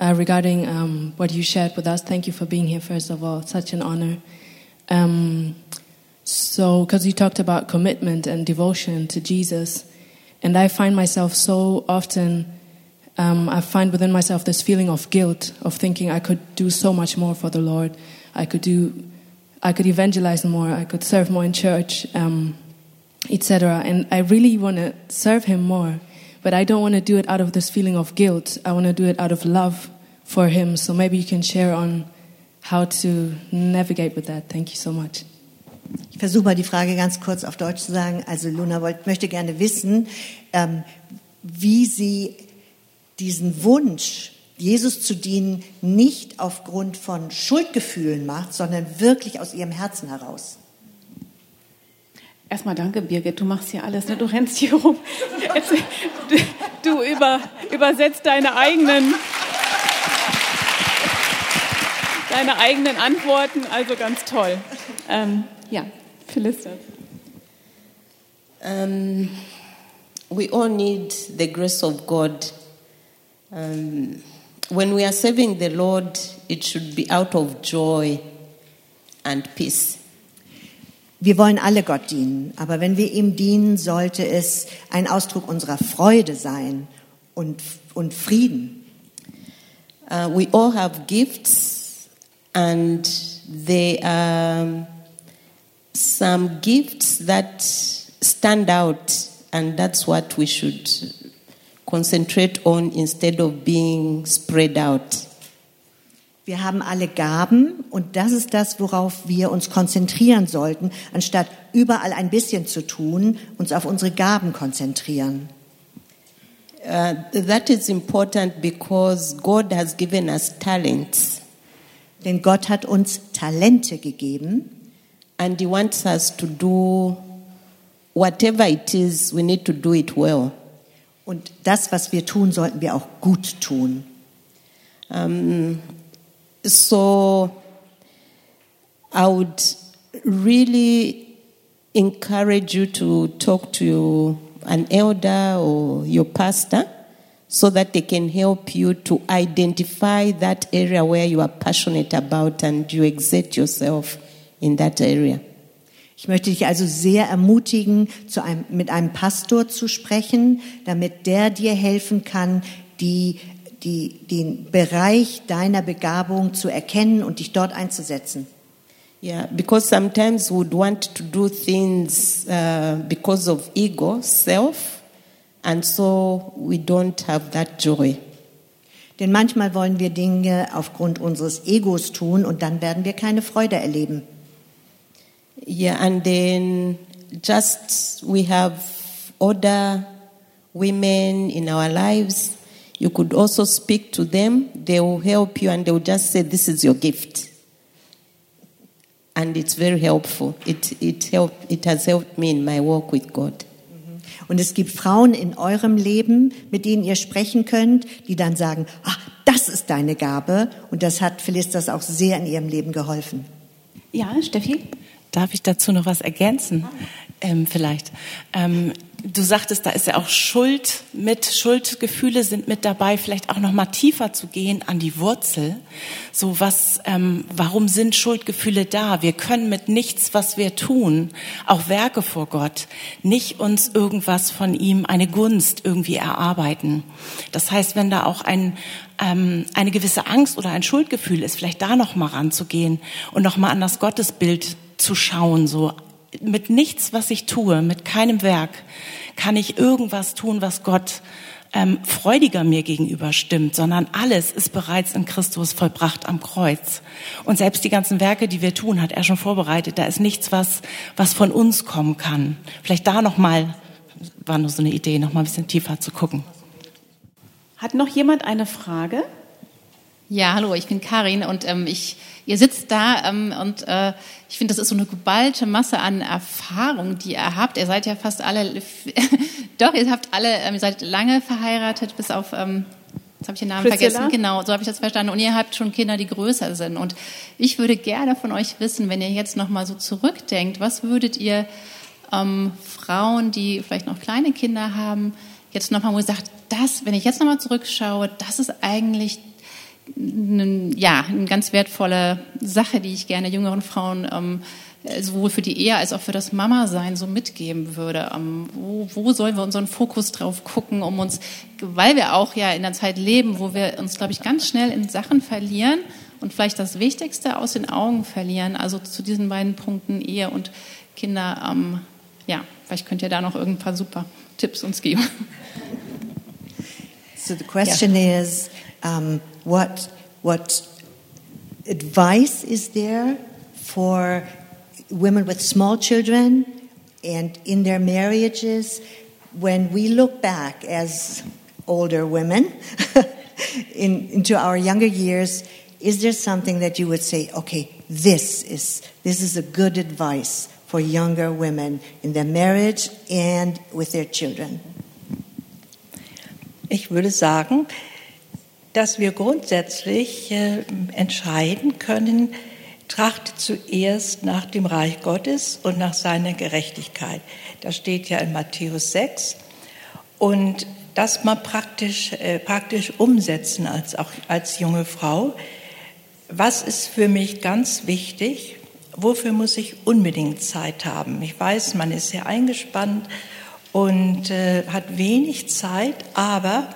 uh, regarding um, what you shared with us. Thank you for being here, first of all. Such an honor. Um, so, because you talked about commitment and devotion to Jesus, and I find myself so often, um, I find within myself this feeling of guilt of thinking I could do so much more for the Lord. I could do, I could evangelize more. I could serve more in church, um, etc. And I really want to serve Him more. But I don't want to do it out of this feeling of guilt. I want to do it out of love for him. So maybe you can share on how to navigate with that. Thank you so much. Ich versuche mal die Frage ganz kurz auf Deutsch zu sagen. Also Luna wollt, möchte gerne wissen, ähm, wie sie diesen Wunsch, Jesus zu dienen, nicht aufgrund von Schuldgefühlen macht, sondern wirklich aus ihrem Herzen heraus. Erstmal danke, Birgit. Du machst hier alles, ne? Du rennst hier rum. Du, über, übersetzt deine eigenen, deine eigenen Antworten. Also ganz toll. Ähm, ja, Phyllis. Um, we all need the grace of God. Um, when we are serving the Lord, it should be out of joy and peace. Wir wollen alle Gott dienen, aber wenn wir ihm dienen, sollte es ein Ausdruck unserer Freude sein und, und Frieden. Uh, we all have gifts, and there are some gifts that stand out, and that's what we should concentrate on instead of being spread out. Wir haben alle Gaben und das ist das, worauf wir uns konzentrieren sollten, anstatt überall ein bisschen zu tun, uns auf unsere Gaben konzentrieren. Uh, that is important because God has given us talents. Denn Gott hat uns Talente gegeben. And He wants us to do whatever it is, we need to do it well. Und das, was wir tun, sollten wir auch gut tun. Um, so I would really encourage you to talk to an elder or your pastor so that they can help you to identify that area where you are passionate about and you exert yourself in that area. Ich möchte dich also sehr ermutigen, zu einem, mit einem Pastor zu sprechen, damit der dir helfen kann, die, die, den Bereich deiner Begabung zu erkennen und dich dort einzusetzen. Yeah, because sometimes we want to do things uh, because of ego, self, and so we don't have that joy. Denn manchmal wollen wir Dinge aufgrund unseres Egos tun und dann werden wir keine Freude erleben. Yeah, and then just we have older women in our lives. You could also speak to them. They will help you and they will just say, This is your gift. And it's very helpful. It, it, help, it has helped me in my walk with God. Und es gibt Frauen in eurem Leben, mit denen ihr sprechen könnt, die dann sagen, ah, das ist deine Gabe. Und das hat Philistas auch sehr in ihrem Leben geholfen. Ja, Steffi? Darf ich dazu noch was ergänzen? Ähm, vielleicht. Ähm, du sagtest, da ist ja auch Schuld mit, Schuldgefühle sind mit dabei, vielleicht auch noch mal tiefer zu gehen an die Wurzel. So was, ähm, warum sind Schuldgefühle da? Wir können mit nichts, was wir tun, auch Werke vor Gott, nicht uns irgendwas von ihm, eine Gunst irgendwie erarbeiten. Das heißt, wenn da auch ein, ähm, eine gewisse Angst oder ein Schuldgefühl ist, vielleicht da noch mal ranzugehen und noch mal an das Gottesbild zu schauen, so mit nichts, was ich tue, mit keinem Werk, kann ich irgendwas tun, was Gott ähm, freudiger mir gegenüber stimmt, sondern alles ist bereits in Christus vollbracht am Kreuz. Und selbst die ganzen Werke, die wir tun, hat er schon vorbereitet. Da ist nichts, was, was von uns kommen kann. Vielleicht da noch mal, war nur so eine Idee, noch mal ein bisschen tiefer zu gucken. Hat noch jemand eine Frage? Ja, hallo, ich bin Karin und ähm, ich, ihr sitzt da ähm, und äh, ich finde, das ist so eine geballte Masse an Erfahrung, die ihr habt. Ihr seid ja fast alle, doch, ihr habt alle, ähm, ihr seid lange verheiratet, bis auf, ähm, jetzt habe ich den Namen Priscilla? vergessen, genau, so habe ich das verstanden. Und ihr habt schon Kinder, die größer sind. Und ich würde gerne von euch wissen, wenn ihr jetzt nochmal so zurückdenkt, was würdet ihr ähm, Frauen, die vielleicht noch kleine Kinder haben, jetzt nochmal, wo ihr sagt, das, wenn ich jetzt nochmal zurückschaue, das ist eigentlich ja, eine ganz wertvolle Sache, die ich gerne jüngeren Frauen ähm, sowohl für die Ehe als auch für das Mama-Sein so mitgeben würde. Ähm, wo, wo sollen wir unseren Fokus drauf gucken, um uns, weil wir auch ja in einer Zeit leben, wo wir uns, glaube ich, ganz schnell in Sachen verlieren und vielleicht das Wichtigste aus den Augen verlieren. Also zu diesen beiden Punkten Ehe und Kinder. Ähm, ja, vielleicht könnt ihr da noch irgendein paar super Tipps uns geben. So the question is, um, what what advice is there for women with small children and in their marriages when we look back as older women in, into our younger years? Is there something that you would say, okay, this is this is a good advice for younger women in their marriage and with their children? Ich würde sagen, dass wir grundsätzlich äh, entscheiden können, trachtet zuerst nach dem Reich Gottes und nach seiner Gerechtigkeit. Das steht ja in Matthäus 6. Und das mal praktisch, äh, praktisch umsetzen als, auch als junge Frau. Was ist für mich ganz wichtig? Wofür muss ich unbedingt Zeit haben? Ich weiß, man ist sehr eingespannt und äh, hat wenig Zeit, aber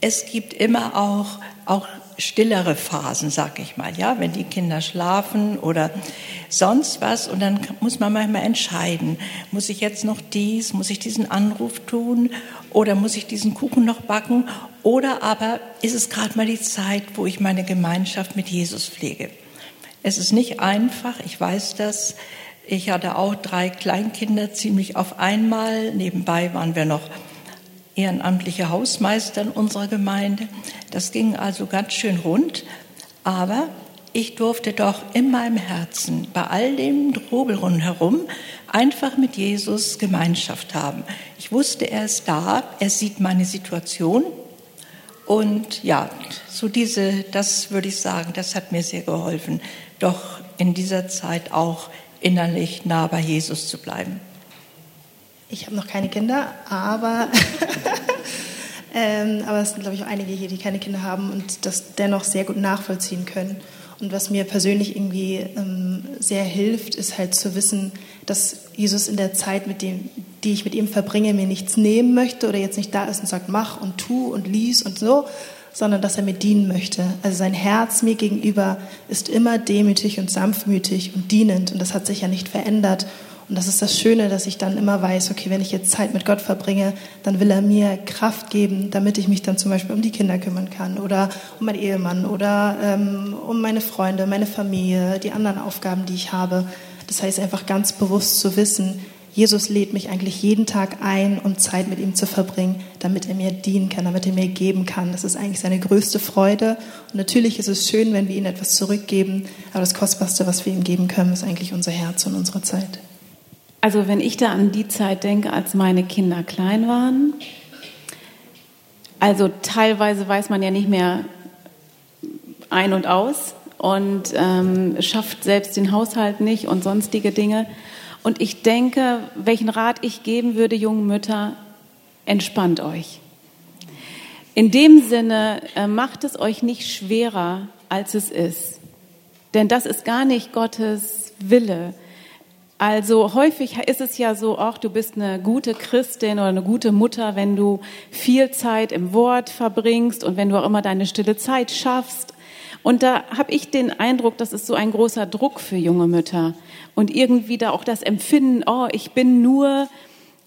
es gibt immer auch, auch stillere Phasen, sag ich mal, ja, wenn die Kinder schlafen oder sonst was und dann muss man manchmal entscheiden, muss ich jetzt noch dies, muss ich diesen Anruf tun oder muss ich diesen Kuchen noch backen oder aber ist es gerade mal die Zeit, wo ich meine Gemeinschaft mit Jesus pflege. Es ist nicht einfach, ich weiß das. Ich hatte auch drei Kleinkinder ziemlich auf einmal. Nebenbei waren wir noch ehrenamtliche Hausmeister in unserer Gemeinde. Das ging also ganz schön rund. Aber ich durfte doch in meinem Herzen, bei all dem Trubel rundherum, einfach mit Jesus Gemeinschaft haben. Ich wusste, er ist da, er sieht meine Situation. Und ja, so diese, das würde ich sagen, das hat mir sehr geholfen, doch in dieser Zeit auch innerlich nah bei Jesus zu bleiben? Ich habe noch keine Kinder, aber, ähm, aber es sind, glaube ich, auch einige hier, die keine Kinder haben und das dennoch sehr gut nachvollziehen können. Und was mir persönlich irgendwie ähm, sehr hilft, ist halt zu wissen, dass Jesus in der Zeit, mit dem, die ich mit ihm verbringe, mir nichts nehmen möchte oder jetzt nicht da ist und sagt, mach und tu und lies und so, sondern dass er mir dienen möchte. Also sein Herz mir gegenüber ist immer demütig und sanftmütig und dienend und das hat sich ja nicht verändert. Und das ist das Schöne, dass ich dann immer weiß, okay, wenn ich jetzt Zeit mit Gott verbringe, dann will er mir Kraft geben, damit ich mich dann zum Beispiel um die Kinder kümmern kann oder um meinen Ehemann oder ähm, um meine Freunde, meine Familie, die anderen Aufgaben, die ich habe. Das heißt einfach ganz bewusst zu wissen, Jesus lädt mich eigentlich jeden Tag ein, um Zeit mit ihm zu verbringen, damit er mir dienen kann, damit er mir geben kann. Das ist eigentlich seine größte Freude. Und natürlich ist es schön, wenn wir ihm etwas zurückgeben, aber das Kostbarste, was wir ihm geben können, ist eigentlich unser Herz und unsere Zeit. Also wenn ich da an die Zeit denke, als meine Kinder klein waren, also teilweise weiß man ja nicht mehr ein und aus und ähm, schafft selbst den Haushalt nicht und sonstige Dinge. Und ich denke, welchen Rat ich geben würde, jungen Mütter, entspannt euch. In dem Sinne, äh, macht es euch nicht schwerer, als es ist. Denn das ist gar nicht Gottes Wille. Also häufig ist es ja so, auch du bist eine gute Christin oder eine gute Mutter, wenn du viel Zeit im Wort verbringst und wenn du auch immer deine stille Zeit schaffst. Und da habe ich den Eindruck, das ist so ein großer Druck für junge Mütter und irgendwie da auch das Empfinden, oh, ich bin nur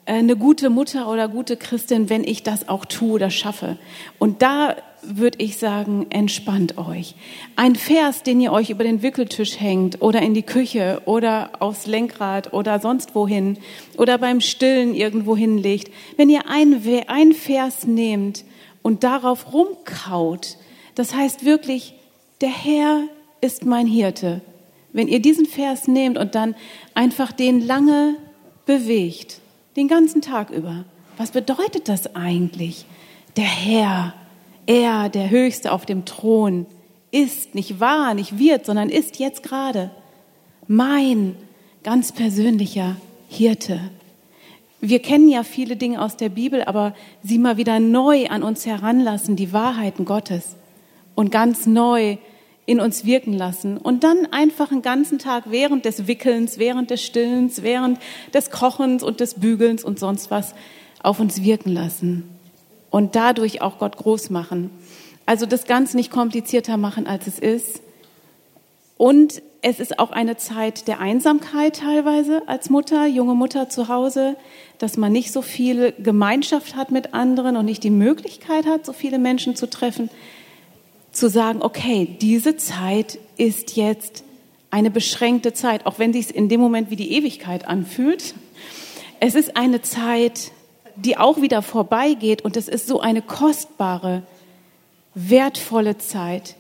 äh, eine gute Mutter oder gute Christin, wenn ich das auch tue oder schaffe. Und da würde ich sagen, entspannt euch. Ein Vers, den ihr euch über den Wickeltisch hängt oder in die Küche oder aufs Lenkrad oder sonst wohin oder beim Stillen irgendwo hinlegt, wenn ihr ein, ein Vers nehmt und darauf rumkaut, das heißt wirklich, der Herr ist mein Hirte. Wenn ihr diesen Vers nehmt und dann einfach den lange bewegt, den ganzen Tag über, was bedeutet das eigentlich? Der Herr er, der Höchste auf dem Thron, ist, nicht wahr, nicht wird, sondern ist jetzt gerade mein ganz persönlicher Hirte. Wir kennen ja viele Dinge aus der Bibel, aber sie mal wieder neu an uns heranlassen, die Wahrheiten Gottes und ganz neu in uns wirken lassen und dann einfach einen ganzen Tag während des Wickelns, während des Stillens, während des Kochens und des Bügelns und sonst was auf uns wirken lassen und dadurch auch Gott groß machen. Also das Ganze nicht komplizierter machen, als es ist. Und es ist auch eine Zeit der Einsamkeit teilweise als Mutter, junge Mutter zu Hause, dass man nicht so viel Gemeinschaft hat mit anderen und nicht die Möglichkeit hat, so viele Menschen zu treffen, zu sagen, okay, diese Zeit ist jetzt eine beschränkte Zeit, auch wenn sich es in dem Moment wie die Ewigkeit anfühlt. Es ist eine Zeit, die auch wieder vorbeigeht und es ist so eine kostbare, wertvolle Zeit.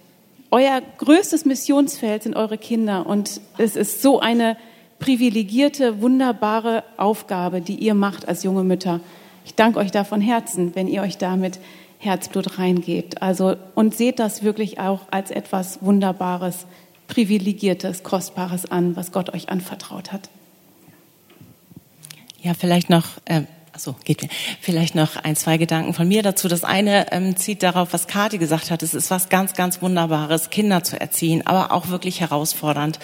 Euer größtes Missionsfeld sind eure Kinder und es ist so eine privilegierte, wunderbare Aufgabe, die ihr macht als junge Mütter. Ich danke euch da von Herzen, wenn ihr euch da mit Herzblut reingebt. Also, und seht das wirklich auch als etwas Wunderbares, Privilegiertes, Kostbares an, was Gott euch anvertraut hat. Ja, vielleicht noch, äh, Achso, geht mir. Vielleicht noch ein, zwei Gedanken von mir dazu. Das eine ähm, zieht darauf, was Kathi gesagt hat. Es ist was ganz, ganz Wunderbares, Kinder zu erziehen, aber auch wirklich herausfordernd.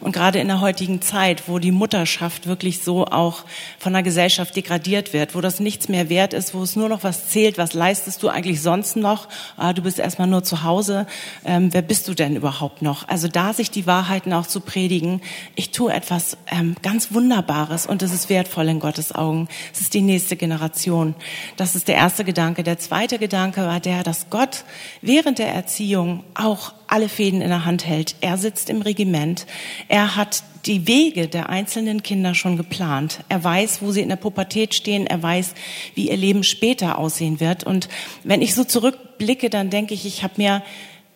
Und gerade in der heutigen Zeit, wo die Mutterschaft wirklich so auch von der Gesellschaft degradiert wird, wo das nichts mehr wert ist, wo es nur noch was zählt, was leistest du eigentlich sonst noch? Ah, du bist erstmal nur zu Hause. Ähm, wer bist du denn überhaupt noch? Also da sich die Wahrheiten auch zu predigen. Ich tue etwas ähm, ganz Wunderbares und es ist wertvoll in Gottes Augen. Es ist die nächste Generation. Das ist der erste Gedanke. Der zweite Gedanke war der, dass Gott während der Erziehung auch alle Fäden in der Hand hält. Er sitzt im Regiment. Er hat die Wege der einzelnen Kinder schon geplant. Er weiß, wo sie in der Pubertät stehen. Er weiß, wie ihr Leben später aussehen wird. Und wenn ich so zurückblicke, dann denke ich, ich habe mir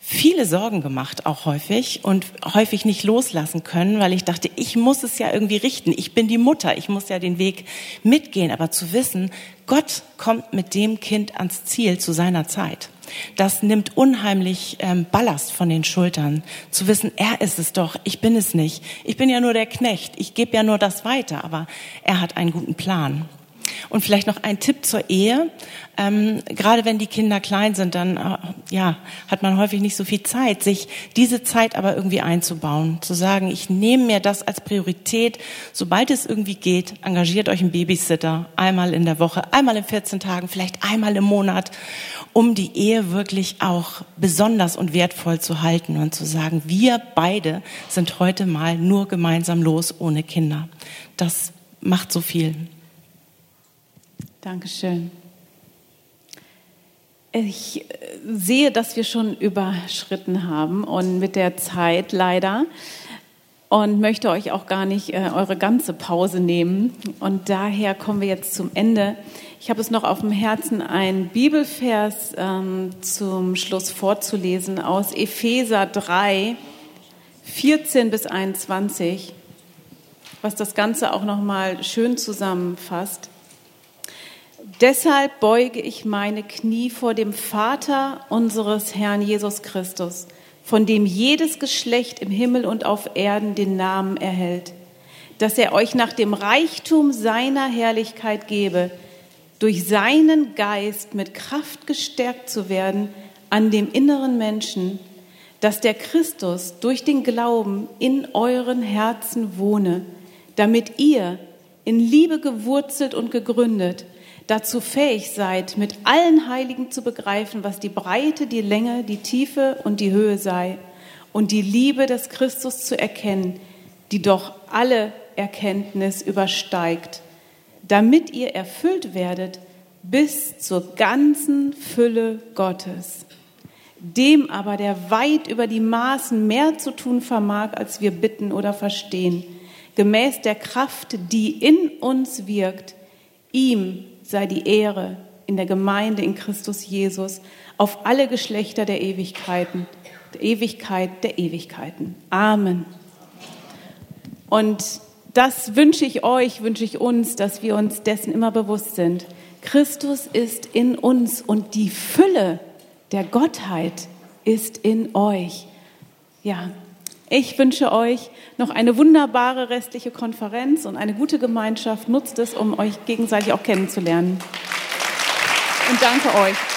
viele Sorgen gemacht, auch häufig und häufig nicht loslassen können, weil ich dachte, ich muss es ja irgendwie richten. Ich bin die Mutter, ich muss ja den Weg mitgehen. Aber zu wissen, Gott kommt mit dem Kind ans Ziel zu seiner Zeit. Das nimmt unheimlich ähm, Ballast von den Schultern. Zu wissen, er ist es doch, ich bin es nicht. Ich bin ja nur der Knecht, ich gebe ja nur das weiter, aber er hat einen guten Plan. Und vielleicht noch ein Tipp zur Ehe. Ähm, gerade wenn die Kinder klein sind, dann äh, ja, hat man häufig nicht so viel Zeit, sich diese Zeit aber irgendwie einzubauen. Zu sagen, ich nehme mir das als Priorität. Sobald es irgendwie geht, engagiert euch einen Babysitter einmal in der Woche, einmal in 14 Tagen, vielleicht einmal im Monat, um die Ehe wirklich auch besonders und wertvoll zu halten und zu sagen, wir beide sind heute mal nur gemeinsam los ohne Kinder. Das macht so viel. Dankeschön. Ich äh, sehe, dass wir schon überschritten haben und mit der Zeit leider und möchte euch auch gar nicht äh, eure ganze Pause nehmen. Und daher kommen wir jetzt zum Ende. Ich habe es noch auf dem Herzen, einen Bibelvers ähm, zum Schluss vorzulesen aus Epheser 3, 14 bis 21, was das Ganze auch noch mal schön zusammenfasst. Deshalb beuge ich meine Knie vor dem Vater unseres Herrn Jesus Christus, von dem jedes Geschlecht im Himmel und auf Erden den Namen erhält, dass er euch nach dem Reichtum seiner Herrlichkeit gebe, durch seinen Geist mit Kraft gestärkt zu werden an dem inneren Menschen, dass der Christus durch den Glauben in euren Herzen wohne, damit ihr in Liebe gewurzelt und gegründet, dazu fähig seid, mit allen Heiligen zu begreifen, was die Breite, die Länge, die Tiefe und die Höhe sei und die Liebe des Christus zu erkennen, die doch alle Erkenntnis übersteigt, damit ihr erfüllt werdet bis zur ganzen Fülle Gottes. Dem aber, der weit über die Maßen mehr zu tun vermag, als wir bitten oder verstehen, gemäß der Kraft, die in uns wirkt, ihm sei die Ehre in der Gemeinde in Christus Jesus auf alle Geschlechter der Ewigkeiten, der Ewigkeit der Ewigkeiten. Amen. Und das wünsche ich euch, wünsche ich uns, dass wir uns dessen immer bewusst sind. Christus ist in uns und die Fülle der Gottheit ist in euch. Ja, ich wünsche euch noch eine wunderbare restliche Konferenz und eine gute Gemeinschaft. Nutzt es, um euch gegenseitig auch kennenzulernen. Und danke euch.